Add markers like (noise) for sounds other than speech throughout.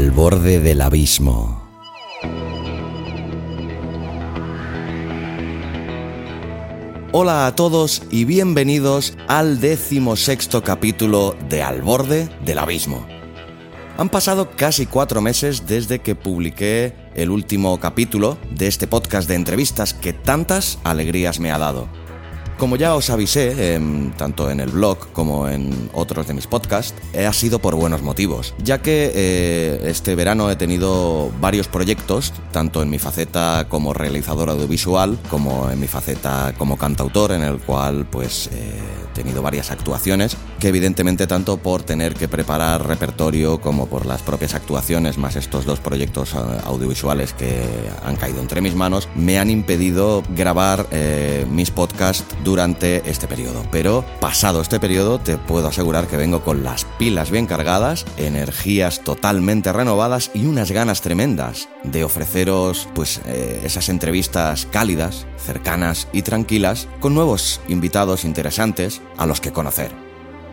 Al borde del abismo. Hola a todos y bienvenidos al decimosexto capítulo de Al borde del abismo. Han pasado casi cuatro meses desde que publiqué el último capítulo de este podcast de entrevistas que tantas alegrías me ha dado. Como ya os avisé, em, tanto en el blog como en otros de mis podcasts, eh, ha sido por buenos motivos, ya que eh, este verano he tenido varios proyectos, tanto en mi faceta como realizador audiovisual, como en mi faceta como cantautor, en el cual pues eh, he tenido varias actuaciones, que evidentemente tanto por tener que preparar repertorio como por las propias actuaciones, más estos dos proyectos audiovisuales que han caído entre mis manos, me han impedido grabar mis podcasts durante este periodo. Pero pasado este periodo te puedo asegurar que vengo con las pilas bien cargadas, energías totalmente renovadas y unas ganas tremendas de ofreceros pues eh, esas entrevistas cálidas, cercanas y tranquilas con nuevos invitados interesantes a los que conocer.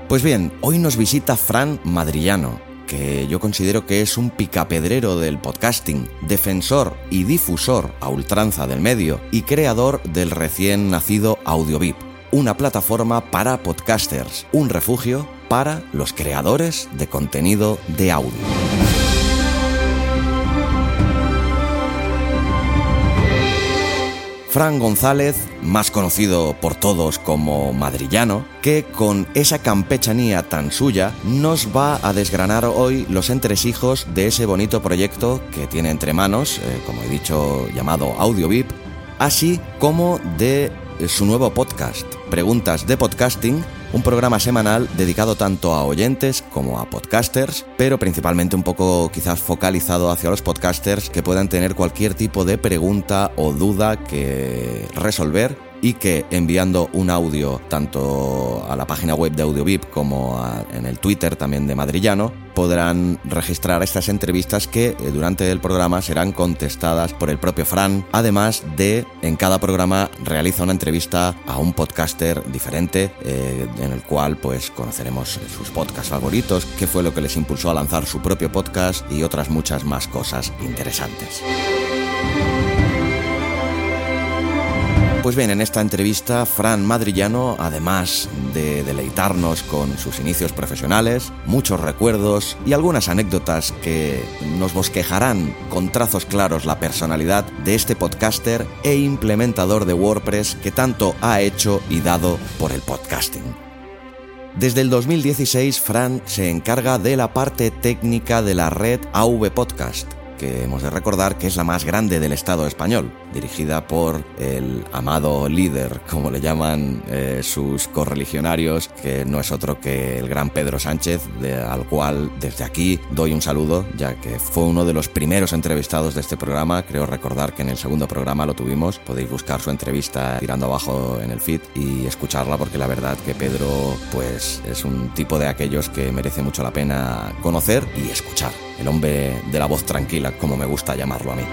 Pues bien, hoy nos visita Fran Madrillano, que yo considero que es un picapedrero del podcasting, defensor y difusor a ultranza del medio y creador del recién nacido AudioVip, una plataforma para podcasters, un refugio para los creadores de contenido de audio. Fran González, más conocido por todos como Madrillano, que con esa campechanía tan suya nos va a desgranar hoy los entresijos de ese bonito proyecto que tiene entre manos, eh, como he dicho, llamado AudioVip, así como de su nuevo podcast, Preguntas de Podcasting, un programa semanal dedicado tanto a oyentes como a podcasters, pero principalmente un poco quizás focalizado hacia los podcasters que puedan tener cualquier tipo de pregunta o duda que resolver y que enviando un audio tanto a la página web de AudioVip como en el Twitter también de Madrillano podrán registrar estas entrevistas que eh, durante el programa serán contestadas por el propio Fran, además de en cada programa realiza una entrevista a un podcaster diferente eh, en el cual pues conoceremos sus podcasts favoritos, qué fue lo que les impulsó a lanzar su propio podcast y otras muchas más cosas interesantes. Pues bien, en esta entrevista, Fran Madrillano, además de deleitarnos con sus inicios profesionales, muchos recuerdos y algunas anécdotas que nos bosquejarán con trazos claros la personalidad de este podcaster e implementador de WordPress que tanto ha hecho y dado por el podcasting. Desde el 2016, Fran se encarga de la parte técnica de la red AV Podcast, que hemos de recordar que es la más grande del Estado español, dirigida por el amado líder, como le llaman eh, sus correligionarios, que no es otro que el gran Pedro Sánchez, al cual desde aquí doy un saludo, ya que fue uno de los primeros entrevistados de este programa. Creo recordar que en el segundo programa lo tuvimos. Podéis buscar su entrevista tirando abajo en el feed y escucharla, porque la verdad que Pedro, pues, es un tipo de aquellos que merece mucho la pena conocer y escuchar. El hombre de la voz tranquila, como me gusta llamarlo a mí.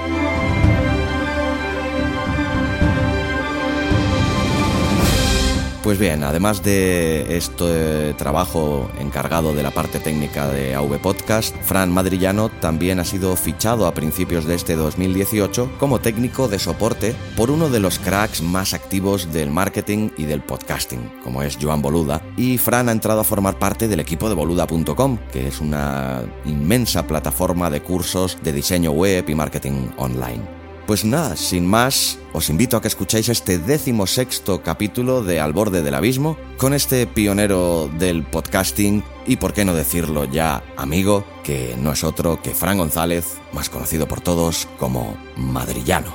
Pues bien, además de este trabajo encargado de la parte técnica de AV Podcast, Fran Madrillano también ha sido fichado a principios de este 2018 como técnico de soporte por uno de los cracks más activos del marketing y del podcasting, como es Joan Boluda, y Fran ha entrado a formar parte del equipo de boluda.com, que es una inmensa plataforma de cursos de diseño web y marketing online. Pues nada, sin más, os invito a que escuchéis este décimo sexto capítulo de Al borde del abismo con este pionero del podcasting y por qué no decirlo ya amigo, que no es otro que Fran González, más conocido por todos como Madrillano.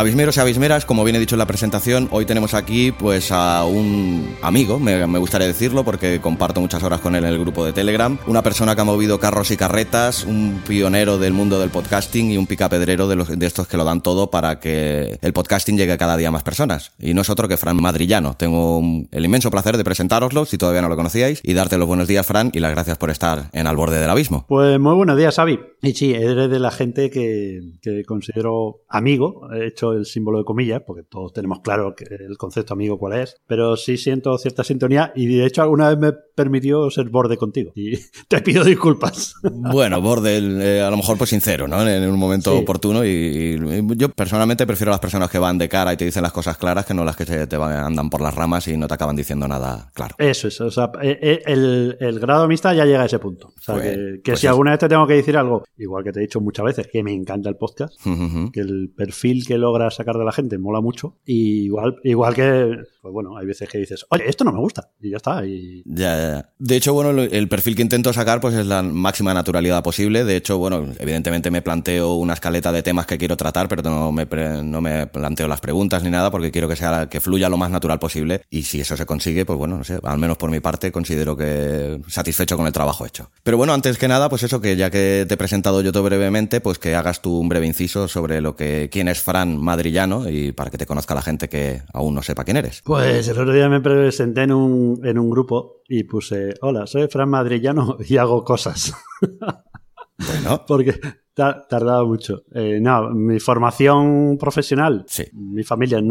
Abismeros y abismeras, como bien he dicho en la presentación, hoy tenemos aquí pues a un amigo, me, gustaría decirlo porque comparto muchas horas con él en el grupo de Telegram, una persona que ha movido carros y carretas, un pionero del mundo del podcasting y un picapedrero de, los, de estos que lo dan todo para que el podcasting llegue a cada día a más personas. Y no es otro que Fran Madrillano. Tengo el inmenso placer de presentároslo si todavía no lo conocíais y darte los buenos días, Fran, y las gracias por estar en Al Borde del Abismo. Pues muy buenos días, Xavi. Y sí, eres de la gente que, que considero amigo, he hecho el símbolo de comillas, porque todos tenemos claro que el concepto amigo cuál es, pero sí siento cierta sintonía y de hecho alguna vez me permitió ser borde contigo y (laughs) te pido disculpas. Bueno, borde eh, a lo mejor pues sincero, ¿no? En, un momento oportuno y, yo personalmente prefiero a las personas que van de cara y te dicen las cosas claras que no las que se te van, andan por las ramas y no te acaban diciendo nada claro. Eso es, o sea, eh, eh, el, el grado amistad ya llega a ese punto. O sea, pues, que, pues si alguna vez te tengo que decir algo, igual que te he dicho muchas veces, que me encanta el podcast, que el perfil que logra sacar de la gente mola mucho. Y igual, igual que, pues bueno, hay veces que dices, oye, esto no me gusta. Y ya está. Y... Ya, ya, De hecho, bueno, el perfil que intento sacar pues es la máxima naturalidad posible. De hecho, bueno, evidentemente me planteo una escaleta de temas que quiero tratar, pero no me, no me planteo las preguntas ni nada porque quiero que sea que fluya lo más natural posible. Y si eso se consigue, pues bueno, no sé, al menos por mi parte considero que satisfecho con el trabajo hecho. Pero bueno, antes que nada, pues eso que ya que te he presentado yo todo brevemente, pues que hagas tú un breve inciso sobre lo que quién es Fran Madrillano y para que te conozca la gente que aún no sepa quién eres. Pues el otro día me presenté en un, en un grupo y puse, hola, soy Fran Madrillano (laughs) y hago cosas. Bueno. (laughs) Porque tardaba mucho. Eh, no, mi formación profesional, sí. mi familia,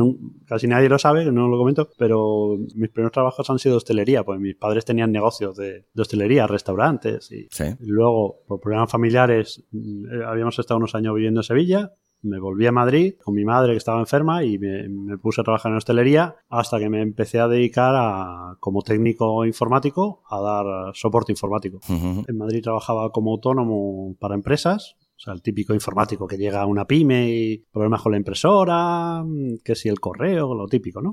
casi nadie lo sabe, no lo comento, pero mis primeros trabajos han sido hostelería, pues mis padres tenían negocios de, hostelería, restaurantes, y, sí. luego, por problemas familiares, eh, habíamos estado unos años viviendo en Sevilla, me volví a Madrid con mi madre que estaba enferma y me, puse a trabajar en hostelería hasta que me empecé a dedicar a, como técnico informático a dar soporte informático. En Madrid trabajaba como autónomo para empresas o sea, el típico informático que llega a una pyme y problemas con la impresora, que si el correo, lo típico, ¿no?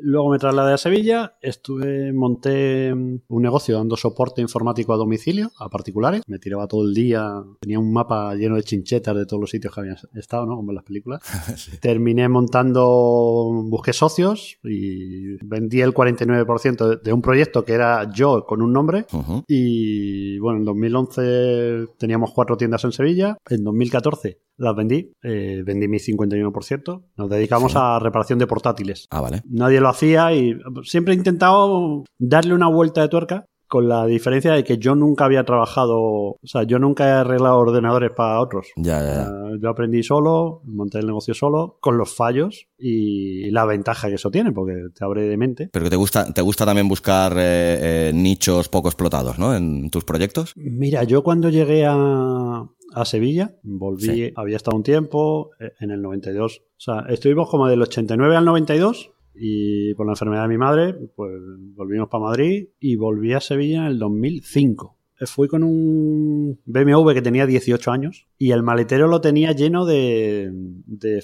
Luego me trasladé a Sevilla, estuve, monté un negocio dando soporte informático a domicilio, a particulares. Me tiraba todo el día, tenía un mapa lleno de chinchetas de todos los sitios que había estado, ¿no? Como en las películas. (laughs) Terminé montando, busqué socios y vendí el 49% de un proyecto que era yo con un nombre. Y bueno, en 2011 teníamos cuatro tiendas en Sevilla en 2014 las vendí, eh, vendí mi 51%. Nos dedicamos a reparación de portátiles. Ah, vale. Nadie lo hacía y siempre he intentado darle una vuelta de tuerca con la diferencia de que yo nunca había trabajado, o sea, yo nunca he arreglado ordenadores para otros. Ya, ya, yo aprendí solo, monté el negocio solo, con los fallos y la ventaja que eso tiene, porque te abre de mente. Pero que te gusta, te gusta también buscar eh, eh, nichos poco explotados, ¿no? En tus proyectos. Mira, yo cuando llegué a, a Sevilla, volví, había estado un tiempo, eh, en el 92, o sea, estuvimos como del 89 al 92 y por la enfermedad de mi madre, pues volvimos para Madrid y volví a Sevilla en el 2005 fui con un BMW que tenía 18 años y el maletero lo tenía lleno de,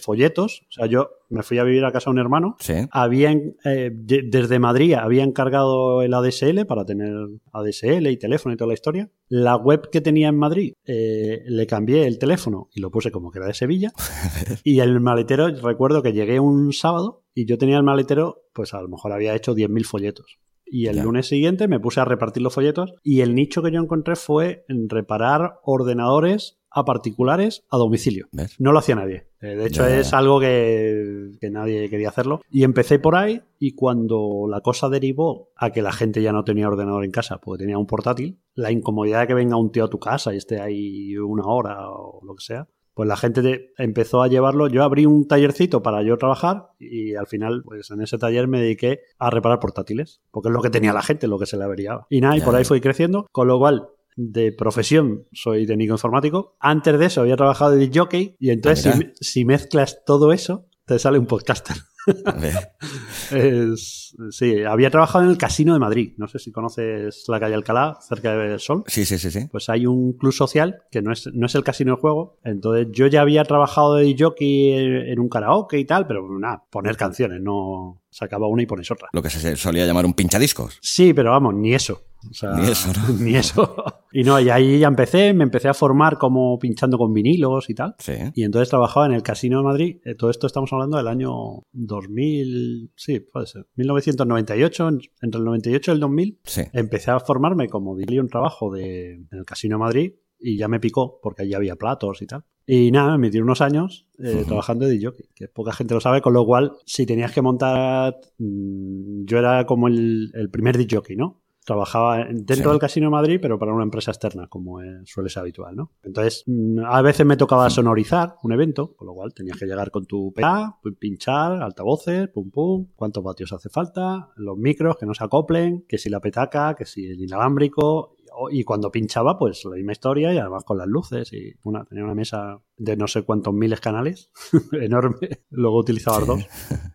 folletos. O sea, yo me fui a vivir a casa de un hermano. Sí. Habían, eh, desde Madrid había encargado el ADSL para tener ADSL y teléfono y toda la historia. La web que tenía en Madrid eh, le cambié el teléfono y lo puse como que era de Sevilla. (laughs) y el maletero, recuerdo que llegué un sábado y yo tenía el maletero, pues a lo mejor había hecho 10.000 folletos. Y el lunes siguiente me puse a repartir los folletos y el nicho que yo encontré fue en reparar ordenadores a particulares a domicilio. No lo hacía nadie. Eh, de hecho, es algo que, que, nadie quería hacerlo. Y empecé por ahí y cuando la cosa derivó a que la gente ya no tenía ordenador en casa porque tenía un portátil, la incomodidad de que venga un tío a tu casa y esté ahí una hora o lo que sea, pues la gente empezó a llevarlo. Yo abrí un tallercito para yo trabajar y al final, pues en ese taller me dediqué a reparar portátiles, porque es lo que tenía la gente, lo que se le averiaba. Y nada, y por ahí fui creciendo, con lo cual de profesión soy técnico informático. Antes de eso había trabajado de jockey y entonces ah, si, mezclas todo eso, te sale un podcaster. (laughs) sí, había trabajado en el Casino de Madrid. No sé si conoces la calle Alcalá, cerca del Sol. Sí, sí, sí, sí. Pues hay un club social que no es, no es el casino de juego. Entonces yo ya había trabajado de jockey en un karaoke y tal, pero nada, poner canciones, no sacaba una y pones otra. Lo que se solía llamar un pinchadiscos. Sí, pero vamos, ni eso. O sea, Ni eso, ¿no? (laughs) Ni eso. Y no, y ahí ya empecé, me empecé a formar como pinchando con vinilos y tal. Sí. Y entonces trabajaba en el Casino de Madrid. Eh, Todo esto estamos hablando del año 2000, sí, puede ser, 1998, en- entre el 98 y el 2000. Sí. Empecé a formarme como diría un trabajo de, en el Casino de Madrid y ya me picó porque allí había platos y tal. Y nada, me metí unos años eh, trabajando de DJ, que poca gente lo sabe, con lo cual, si tenías que montar, mm, yo era como el, el primer DJ, ¿no? Trabajaba en- dentro Sí. del Casino de Madrid, pero para una empresa externa, como suele ser habitual, ¿no? Entonces, mm, a veces me tocaba sonorizar un evento, con lo cual tenías que llegar con tu PA, pinchar, altavoces, pum pum, cuántos vatios hace falta, los micros que no se acoplen, que si la petaca, que si el inalámbrico, y cuando pinchaba, pues la misma historia y además con las luces y una, tenía una mesa de no sé cuántos miles canales, (laughs) enorme, luego utilizaba Sí. dos.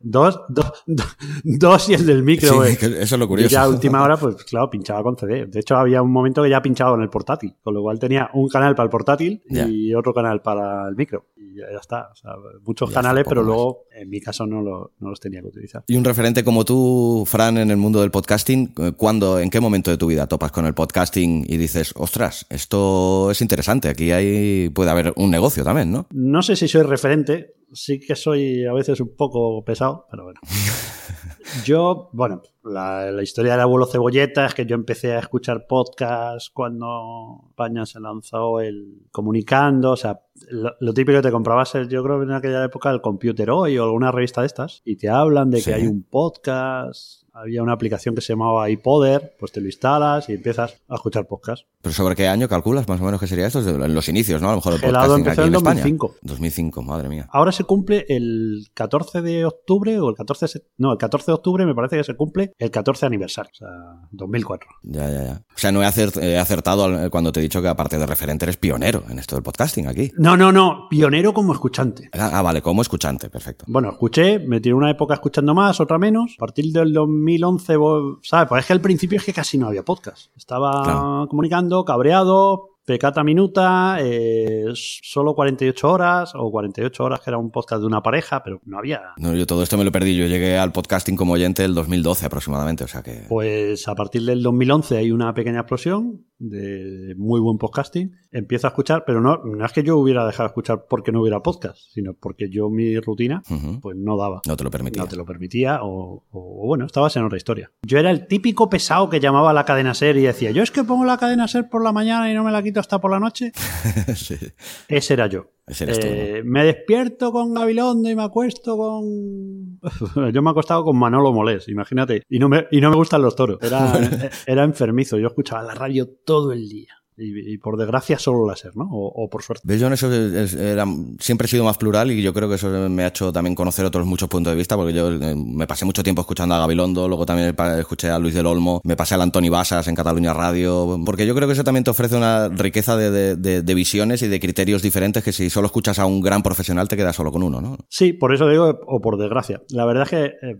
Dos, dos, dos, dos y el del micro, Sí, eso es lo Y curioso. ya a última hora, pues claro, pinchaba con CD. De hecho, había un momento que ya pinchaba con el portátil, con lo cual tenía un canal para el portátil y otro canal para el micro. Y ya, está. O sea, muchos Ya canales, pero más. luego, en mi caso, no, lo- no los tenía que utilizar. Y un referente como tú, Fran, en el mundo del podcasting, eh, ¿cuándo, en qué momento de tu vida topas con el podcasting y dices, ostras, esto es interesante, aquí hay, puede haber un negocio también, ¿no? No sé si soy referente, sí que soy a veces un poco pesado, pero bueno. (laughs) Yo, bueno, la, la historia del abuelo cebolleta es que yo empecé a escuchar podcasts cuando España se lanzó el comunicando, o sea, lo, lo típico que te comprabas, el- yo creo que en aquella época el Computer Hoy o alguna revista de estas, y te hablan de Sí. que hay un podcast, había una aplicación que se llamaba iPoder, pues te lo instalas y empiezas a escuchar podcasts. ¿Pero sobre qué año calculas más o menos que sería esto? En los inicios, ¿no? A lo mejor el podcasting empezó en en España. 2005. 2005, madre mía. Ahora se cumple el 14 de octubre o el 14 de, se- no, el 14 de octubre me parece que se cumple el 14 aniversario, o sea, 2004. Ya, ya, ya. O sea, no he, acert- he acertado cuando te he dicho que aparte de referente eres pionero en esto del podcasting aquí. No, no, no, pionero como escuchante. Ah, ah, vale, como escuchante, perfecto. Bueno, escuché, me tiré una época escuchando más, otra menos. A partir del 2011, vo- ¿sabes? Pues es que al principio es que casi no había podcast. Estaba Claro. comunicando, cabreado, pecata minuta, eh, solo 48 horas o 48 horas que era un podcast de una pareja, pero no había. No, yo todo esto me lo perdí. Yo llegué al podcasting como oyente el 2012 aproximadamente, o sea que... Pues a partir del 2011 hay una pequeña explosión de muy buen podcasting. Empiezo a escuchar, pero no, no es que yo hubiera dejado de escuchar porque no hubiera podcast, sino porque yo mi rutina pues no daba. No te lo permitía. No te lo permitía o, o, bueno, estabas en otra historia. Yo era el típico pesado que llamaba a la cadena SER y decía, yo es que pongo la cadena SER por la mañana y no me la quito hasta por la noche. (laughs) Sí. Ese era yo. Ese eres tú, ¿no? Eh, Me despierto con Gabilondo y me acuesto con... (laughs) yo me he acostado con Manolo Molés, imagínate. Y no me, y no me gustan los toros. Era, (laughs) era enfermizo. Yo escuchaba la radio todo el día. Y, y por desgracia solo láser, ¿no? O, o por suerte. ¿Ves, Yo en eso es- es- era- siempre he sido más plural y yo creo que eso me ha hecho también conocer otros muchos puntos de vista, porque yo eh, me pasé mucho tiempo escuchando a Gabilondo, luego también escuché a Luis del Olmo, me pasé al Antoni Basas en Cataluña Radio, porque yo creo que eso también te ofrece una riqueza de, de- de- de visiones y de criterios diferentes que si solo escuchas a un gran profesional te quedas solo con uno, ¿no? Sí, por eso digo, o por desgracia. La verdad es que eh,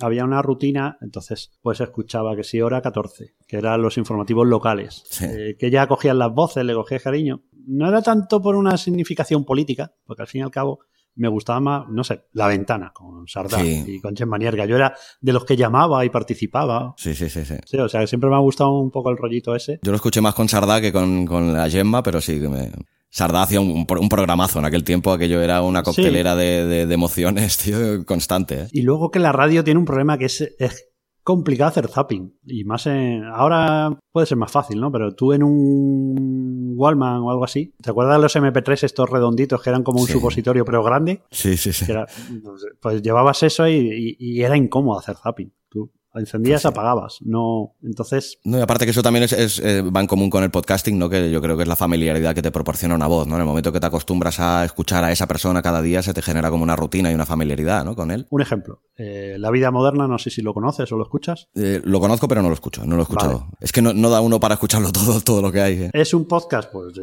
había una rutina, entonces pues escuchaba que sí, hora 14, que eran los informativos locales, Sí. eh, que ya cogían las voces, le cogía cariño. No era tanto por una significación política, porque al fin y al cabo me gustaba más, no sé, La Ventana con Sardá Sí. y con Gemma Nierga. Yo era de los que llamaba y participaba. Sí, sí, sí, sí. Sí, o sea, que siempre me ha gustado un poco el rollito ese. Yo lo escuché más con Sardá que con, con la Gemma, pero sí que me... Sardá hacía un, un programazo en aquel tiempo, aquello era una coctelera de, de- de emociones, (laughs) tío, constante. ¿eh? Y luego que la radio tiene un problema que es, es complicado hacer zapping. Y más en. Ahora puede ser más fácil, ¿no? Pero tú en un Wallman o algo así. ¿Te acuerdas de los MP3 estos redonditos que eran como un Sí. supositorio pero grande? Sí, sí, sí. Era- sé, pues llevabas eso y, y- y era incómodo hacer zapping. Tú encendías, sí. apagabas. No. Entonces. No, y aparte que eso también es, es, eh, va en común con el podcasting, ¿no? Que yo creo que es la familiaridad que te proporciona una voz, ¿no? En el momento que te acostumbras a escuchar a esa persona cada día, se te genera como una rutina y una familiaridad, ¿no? Con él. Un ejemplo. eh, la vida moderna, no sé si lo conoces o lo escuchas. Eh, lo conozco, pero no lo escucho, no lo he escuchado. Vale. Es que no, no da uno para escucharlo todo, (laughs) todo lo que hay. ¿eh? Es un podcast, pues.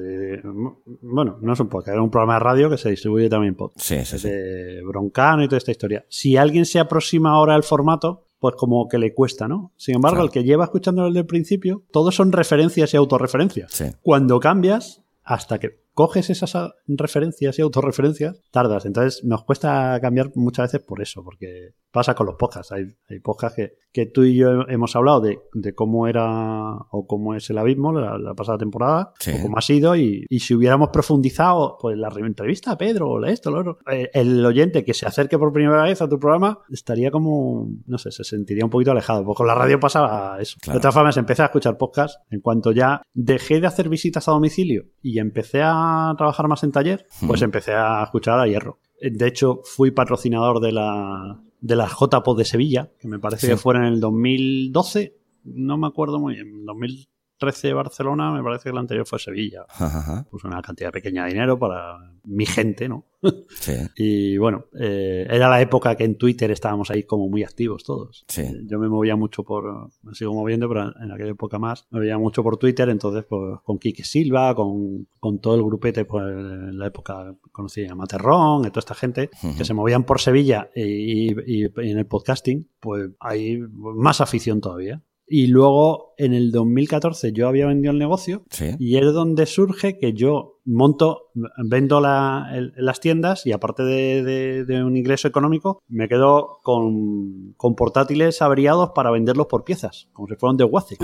bueno, no es un podcast, es un programa de radio que se distribuye también podcast. Sí, sí, sí. de Broncano y toda esta historia. Si alguien se aproxima ahora al formato, pues como que le cuesta, ¿no? Sin embargo, Claro. el que lleva escuchándolo desde el principio, todos son referencias y autorreferencias. Sí. Cuando cambias, hasta que coges esas referencias y autorreferencias, tardas. Entonces nos cuesta cambiar muchas veces por eso, porque pasa con los podcasts. Hay, hay podcasts que, que tú y yo hemos hablado de, de cómo era o cómo es el abismo la, la pasada temporada, Sí. o cómo ha sido, y, y si hubiéramos profundizado, pues la re- entrevista a Pedro, o esto, lo otro, eh, el oyente que se acerque por primera vez a tu programa estaría como, no sé, se sentiría un poquito alejado, porque con la radio pasaba eso. Claro. De todas formas, empecé a escuchar podcast en cuanto ya dejé de hacer visitas a domicilio y empecé a trabajar más en taller, pues Ujú. empecé a escuchar a Hierro. De hecho, fui patrocinador de la de las JPOD de Sevilla, que me parece Sí. que fueron en el 2012, no me acuerdo muy bien, 2013 Barcelona, me parece que el anterior fue Sevilla. Ajá. Puso una cantidad pequeña de dinero para mi gente, ¿no? (laughs) Sí, Y bueno, eh, era la época que en Twitter estábamos ahí como muy activos todos. Sí. Eh, Yo me movía mucho por, me sigo moviendo, pero en aquella época más, me movía mucho por Twitter, entonces pues con Quique Silva, con, con todo el grupete, pues en la época conocí a Materrón, y toda esta gente Ujú. que se movían por Sevilla y, y- y en el podcasting, pues hay más afición todavía. Y luego en el 2014 yo había vendido el negocio sí. y es donde surge que yo monto, vendo la- el- las tiendas y aparte de, de- de un ingreso económico, me quedo con, con portátiles averiados para venderlos por piezas, como si fueran de Waze.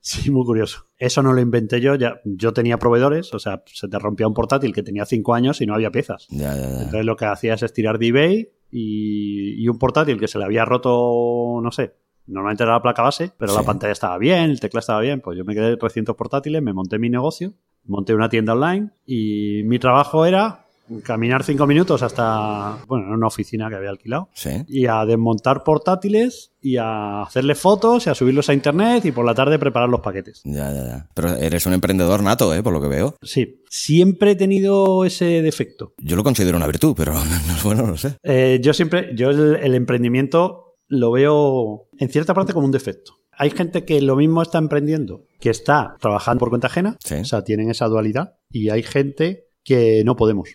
Sí, muy curioso. Eso no lo inventé yo, ya, yo tenía proveedores, o sea, se te rompía un portátil que tenía cinco años y no había piezas. Ya, ya, ya. Entonces lo que hacía es estirar de eBay y, y un portátil que se le había roto, no sé, normalmente era la placa base, pero Sí. la pantalla estaba bien, el teclado estaba bien, pues yo me quedé 300 portátiles, me monté mi negocio, monté una tienda online y mi trabajo era caminar cinco minutos hasta, bueno, en una oficina que había alquilado Sí. y a desmontar portátiles y a hacerle fotos y a subirlos a internet y por la tarde preparar los paquetes. Ya, ya, ya. Pero eres un emprendedor nato, ¿eh? Por lo que veo. Sí, siempre he tenido ese defecto. Yo lo considero una virtud, pero (laughs) no, bueno, no sé. Eh, yo siempre, yo el, el emprendimiento lo veo en cierta parte como un defecto. Hay gente que lo mismo está emprendiendo, que está trabajando por cuenta ajena, Sí. o sea, tienen esa dualidad, y hay gente que no podemos.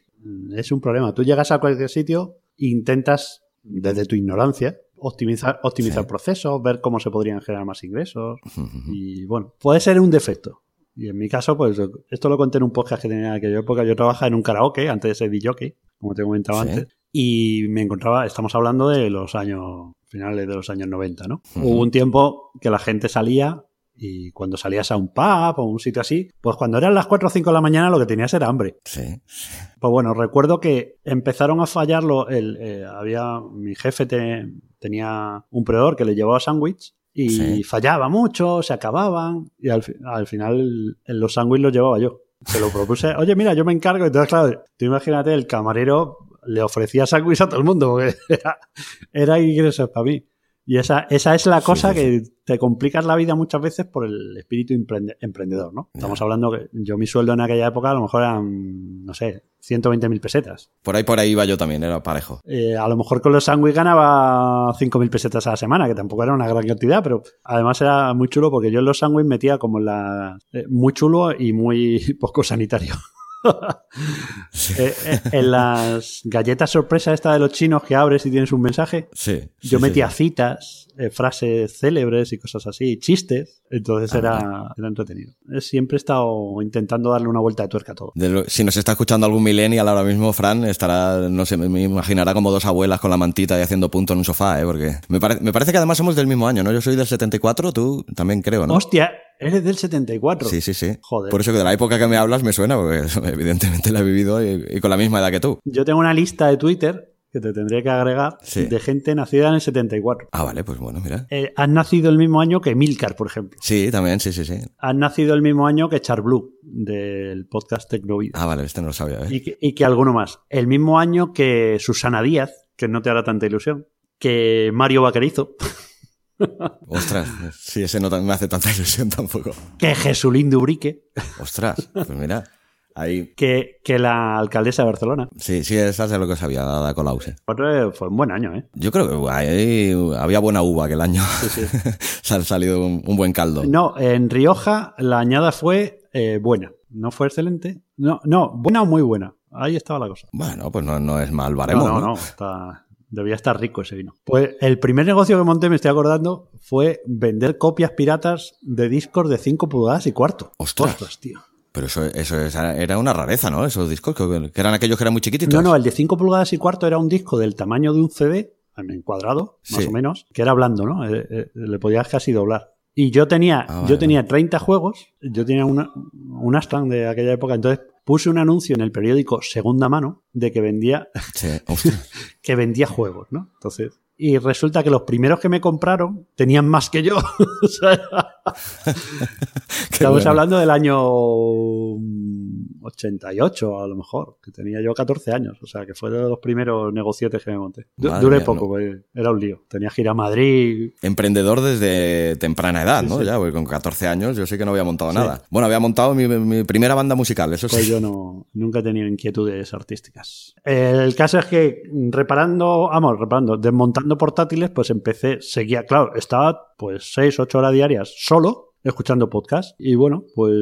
Es un problema. Tú llegas a cualquier sitio e intentas, desde tu ignorancia, optimizar, optimizar Sí. procesos, ver cómo se podrían generar más ingresos, y bueno, puede ser un defecto. Y en mi caso, pues esto lo conté en un podcast que tenía en aquella época. Yo trabajaba en un karaoke antes de ser DJ, como te comentaba Sí. antes, y me encontraba, estamos hablando de los años, finales de los años 90, ¿no? Hubo un tiempo que la gente salía y cuando salías a un pub o un sitio así, pues cuando eran las 4 o 5 de la mañana lo que tenías era hambre. Sí. Pues bueno, recuerdo que empezaron a fallarlo. El, eh, había mi jefe te- tenía un proveedor que le llevaba sándwich y Sí. fallaba mucho, se acababan y al, fi- al final los sándwiches los llevaba yo. Se lo propuse, oye, mira, yo me encargo. Entonces, claro, tú imagínate, el camarero le ofrecía sándwich a todo el mundo porque (laughs) era, era ingresos para mí. Y esa, esa es la Sí, cosa sí, que te complicas la vida muchas veces por el espíritu emprende- emprendedor, ¿no? Estamos hablando que yo mi sueldo en aquella época a lo mejor eran, no sé, 120.000 pesetas. Por ahí, por ahí iba yo también, era parejo. Eh, a lo mejor con los sándwiches ganaba 5.000 pesetas a la semana, que tampoco era una gran cantidad, pero además era muy chulo porque yo en los sándwiches metía como la... eh, muy chulo y muy (laughs) poco sanitario. (laughs) Eh, eh, en las galletas sorpresa esta de los chinos que abres y tienes un mensaje, Sí. yo sí, metía sí, citas, eh, frases célebres y cosas así, chistes, entonces Ah, era, era entretenido. Siempre he estado intentando darle una vuelta de tuerca a todo. Lo- si nos está escuchando algún millennial ahora mismo, Fran, estará, no sé, me- me imaginará como dos abuelas con la mantita y haciendo punto en un sofá, ¿eh? Porque me, pare- me parece que además somos del mismo año, ¿no? Yo soy del 74, tú también creo, ¿no? Hostia, eres del 74. Sí, sí, sí. Joder. Por eso que de la época que me hablas me suena, porque (laughs) evidentemente la he vivido y, y con la misma edad que tú. Yo tengo una lista de Twitter que te tendría que agregar Sí. de gente nacida en el 74. Ah, vale, pues bueno, mira. Eh, has nacido el mismo año que Milcar, por ejemplo. Sí, también, sí, sí, sí. Has nacido el mismo año que Charblue, del podcast Tecnovida. Ah, vale, este no lo sabía, ¿eh? y, que, y que alguno más. El mismo año que Susana Díaz, que no te hará tanta ilusión. Que Mario Vaquerizo. (laughs) Ostras, sí, ese no me hace tanta ilusión tampoco. Que Jesulín Dubrique. Ostras, pues mira, ahí... Que, que la alcaldesa de Barcelona. Sí, sí, esa es lo que sabía, Dada Colause. Otro, eh, Fue un buen año, ¿eh? Yo creo que ahí había buena uva aquel año. (laughs) Se ha salido un, un buen caldo. No, en Rioja la añada fue eh, buena. No fue excelente. No, no, buena o muy buena. Ahí estaba la cosa. Bueno, pues no, no es mal baremo, no, no, no, está- debía estar rico ese vino. Pues el primer negocio que monté, me estoy acordando, fue vender copias piratas de discos de 5 pulgadas y cuarto. Ostras. tío. Pero eso, eso es- era una rareza, ¿no? Esos discos, que, eran aquellos que eran muy chiquititos. No, no, el de 5 pulgadas y cuarto era un disco del tamaño de un CD en cuadrado, más Sí. o menos, que era blando, ¿no? Eh, eh, le podías casi doblar. Y yo tenía, Ah, yo tenía 30 juegos, yo tenía una, un Astran de aquella época, entonces puse un anuncio en el periódico Segunda Mano de que vendía, (laughs) Sí, (laughs) que vendía juegos, ¿no? Entonces, y resulta que los primeros que me compraron tenían más que yo. (laughs) Estamos bueno. hablando del año mm, 88, a lo mejor, que tenía yo 14 años. O sea, que fue de los primeros negocietes que me monté. Madre Duré mía, poco, no. pues, era un lío. Tenía que ir a Madrid. Emprendedor desde temprana edad, Sí, ¿no? sí. Ya, porque con 14 años yo sí que no había montado Sí. nada. Bueno, había montado mi, mi primera banda musical, eso Pues sí. yo no, nunca he tenido inquietudes artísticas. El caso es que mm, reparando, vamos, reparando, desmontando portátiles, pues empecé, seguía, claro, estaba pues 6, 8 horas diarias solo escuchando podcast. Y bueno, pues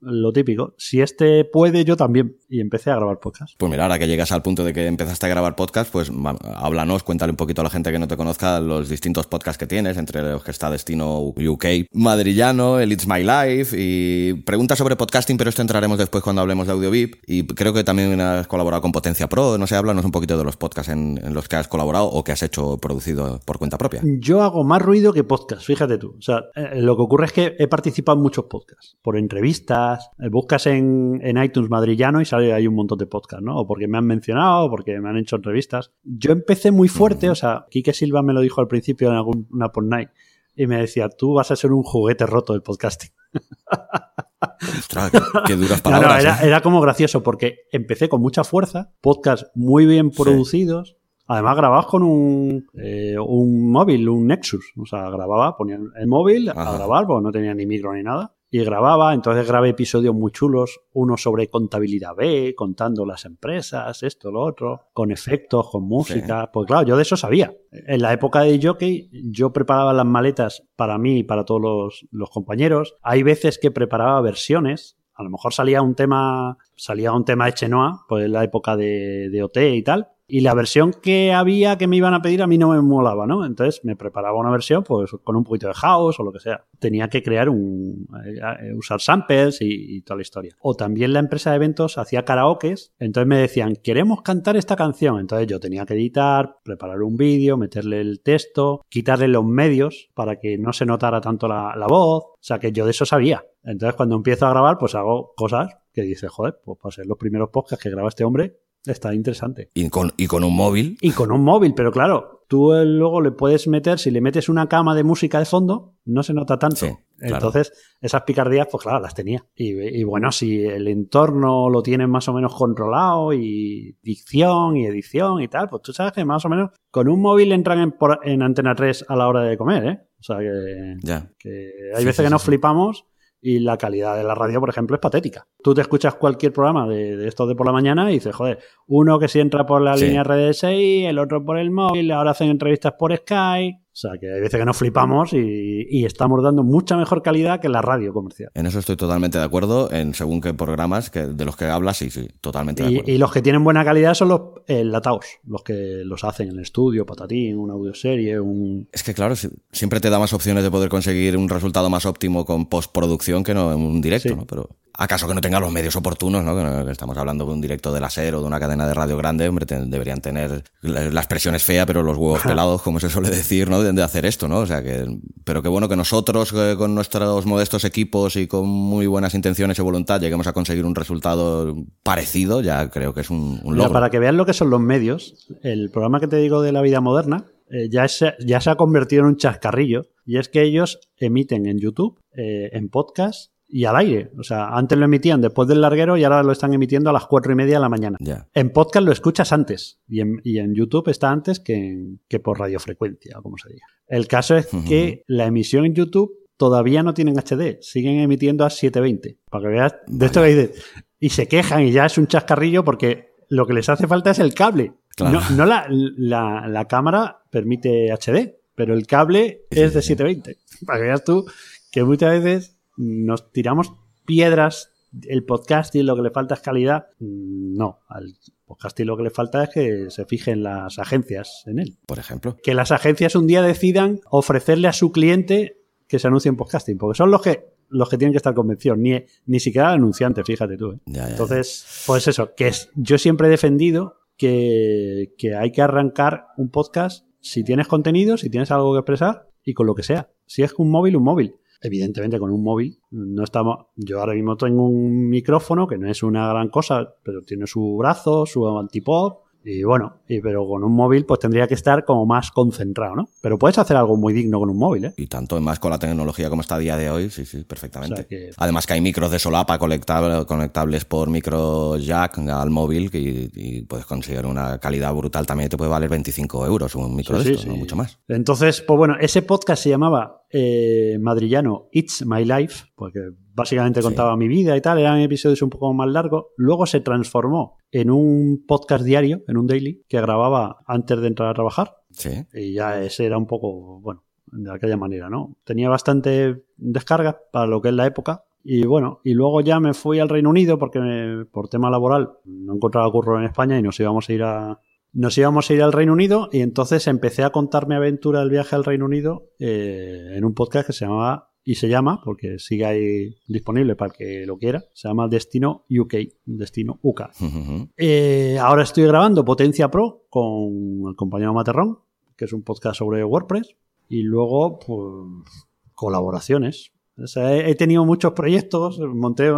lo típico. Si este puede, yo también. Y empecé a grabar podcast. Pues mira, ahora que llegas al punto de que empezaste a grabar podcast, pues háblanos, cuéntale un poquito a la gente que no te conozca los distintos podcasts que tienes, entre los que está Destino UK, Madrillano, el It's My Life y preguntas sobre podcasting, pero esto entraremos después cuando hablemos de AudioVip. Y creo que también has colaborado con Potencia Pro, no sé, háblanos un poquito de los podcasts en, en los que has colaborado o que has hecho producido por cuenta propia. Yo hago más ruido que podcast, fíjate tú. O sea, eh, lo que ocurre es que he participado en muchos podcasts, por entrevistas, eh, buscas en, en iTunes madrillano y sale ahí un montón de podcasts, ¿no? O porque me han mencionado, o porque me han hecho entrevistas. Yo empecé muy fuerte, o sea, Quique Silva me lo dijo al principio en alguna por night y me decía, tú vas a ser un juguete roto del podcasting. (laughs) Ostras, qué, qué duras (laughs) no, palabras. era, ¿eh? era como gracioso porque empecé con mucha fuerza, podcasts muy bien Sí. producidos, además grabados con un, eh, un móvil, un Nexus. O sea, grababa, ponía el móvil a grabar, porque no tenía ni micro ni nada. Y grababa, entonces grabé episodios muy chulos, uno sobre contabilidad B, contando las empresas, esto, lo otro, con efectos, con música. Pues claro, yo de eso sabía. En la época de jockey, yo preparaba las maletas para mí y para todos los, los compañeros. Hay veces que preparaba versiones. A lo mejor salía un tema, salía un tema de Chenoa, pues en la época de, de OT y tal. Y la versión que había que me iban a pedir a mí no me molaba, ¿no? Entonces me preparaba una versión pues con un poquito de house o lo que sea. Tenía que crear un... eh, usar samples y, y toda la historia. O también la empresa de eventos hacía karaokes, entonces me decían, queremos cantar esta canción. Entonces yo tenía que editar, preparar un vídeo, meterle el texto, quitarle los medios para que no se notara tanto la, la voz. O sea que yo de eso sabía. Entonces cuando empiezo a grabar pues hago cosas que dice, joder, pues para ser los primeros podcasts que graba este hombre, está interesante. Y con, y con un móvil. Y con un móvil, pero claro, tú eh, luego le puedes meter, si le metes una cama de música de fondo, no se nota tanto. Sí, claro. Entonces, esas picardías, pues claro, las tenía. Y, y bueno, si el entorno lo tienes más o menos controlado y dicción y edición y tal, pues tú sabes que más o menos con un móvil entran en, por- en Antena 3 a la hora de comer, ¿eh? O sea que, Ya. que hay Sí, veces sí, que nos flipamos y la calidad de la radio, por ejemplo, es patética. Tú te escuchas cualquier programa de, de estos de por la mañana y dices, joder, uno que si entra por la Sí. línea RDSI, el otro por el móvil, ahora hacen entrevistas por Skype. O sea, que hay veces que nos flipamos y, y estamos dando mucha mejor calidad que la radio comercial. En eso estoy totalmente de acuerdo, en según qué programas que, de los que hablas, sí, sí, totalmente de Y, acuerdo. y los que tienen buena calidad son los eh, lataos, los que los hacen en el estudio, patatín, una audioserie, un... Es que claro, si- siempre te da más opciones de poder conseguir un resultado más óptimo con postproducción que no en un directo, Sí. ¿no? Pero acaso que no tenga los medios oportunos, ¿no? Que, estamos hablando de un directo de la SER o de una cadena de radio grande, hombre, te- deberían tener la, la expresión es fea, pero los huevos pelados, como se suele decir, ¿no? De, de hacer esto, ¿no? O sea que, pero qué bueno que nosotros eh, con nuestros modestos equipos y con muy buenas intenciones y voluntad lleguemos a conseguir un resultado parecido, ya creo que es un, un Mira, logro. para que vean lo que son los medios, el programa que te digo de la vida moderna eh, ya, se, ya se ha convertido en un chascarrillo y es que ellos emiten en YouTube, eh, en podcast y al aire. O sea, antes lo emitían después del larguero y ahora lo están emitiendo a las cuatro y media de la mañana. Ya. En podcast lo escuchas antes y en, y en YouTube está antes que, que por radiofrecuencia, o como se diga. El caso es que la emisión en YouTube todavía no tienen HD, siguen emitiendo a 720. Para que veas de esto que dices. Y se quejan y ya es un chascarrillo porque lo que les hace falta es el cable. Claro. No, no la, la- la cámara permite HD, pero el cable es de sí. 720. Para que veas tú que muchas veces nos tiramos piedras. El podcasting lo que le falta es calidad. No, al podcasting lo que le falta es que se fijen las agencias en él. Por ejemplo. Que las agencias un día decidan ofrecerle a su cliente que se anuncie en podcasting, porque son los que los que tienen que estar convencidos, ni, ni siquiera el anunciante, fíjate tú. ¿eh? Ya, ya, ya. Entonces, pues eso, que es, yo siempre he defendido que, que hay que arrancar un podcast si tienes contenido, si tienes algo que expresar y con lo que sea. Si es un móvil, un móvil. Evidentemente con un móvil no estamos... Yo ahora mismo tengo un micrófono que no es una gran cosa, pero tiene su brazo, su antipop, y bueno, y, pero con un móvil pues tendría que estar como más concentrado, ¿no? Pero puedes hacer algo muy digno con un móvil, ¿eh? Y tanto más con la tecnología como está a día de hoy, sí, sí, perfectamente. Además que hay micros de solapa conectables por micro jack al móvil y, puedes conseguir una calidad brutal. También te puede valer 25 euros un micro de esto, no mucho más. Entonces, pues bueno, ese podcast se llamaba eh, Madrillano It's My Life, porque básicamente contaba mi vida y tal, eran episodios un poco más largos. Luego se transformó en un podcast diario, en un daily, que grababa antes de entrar a trabajar. Sí. Y ya ese era un poco, bueno, de aquella manera, ¿no? Tenía bastante descarga para lo que es la época. Y bueno, y luego ya me fui al Reino Unido porque por tema laboral no encontraba curro en España y nos íbamos a ir a, nos íbamos a ir al Reino Unido y entonces empecé a contar mi aventura del viaje al Reino Unido eh, en un podcast que se llamaba y se llama, porque sigue ahí disponible para el que lo quiera, se llama Destino UK, Destino UK. (laughs) Eh, ahora estoy grabando Potencia Pro con el compañero Materrón, que es un podcast sobre WordPress, y luego pues, colaboraciones. he, tenido muchos proyectos, monté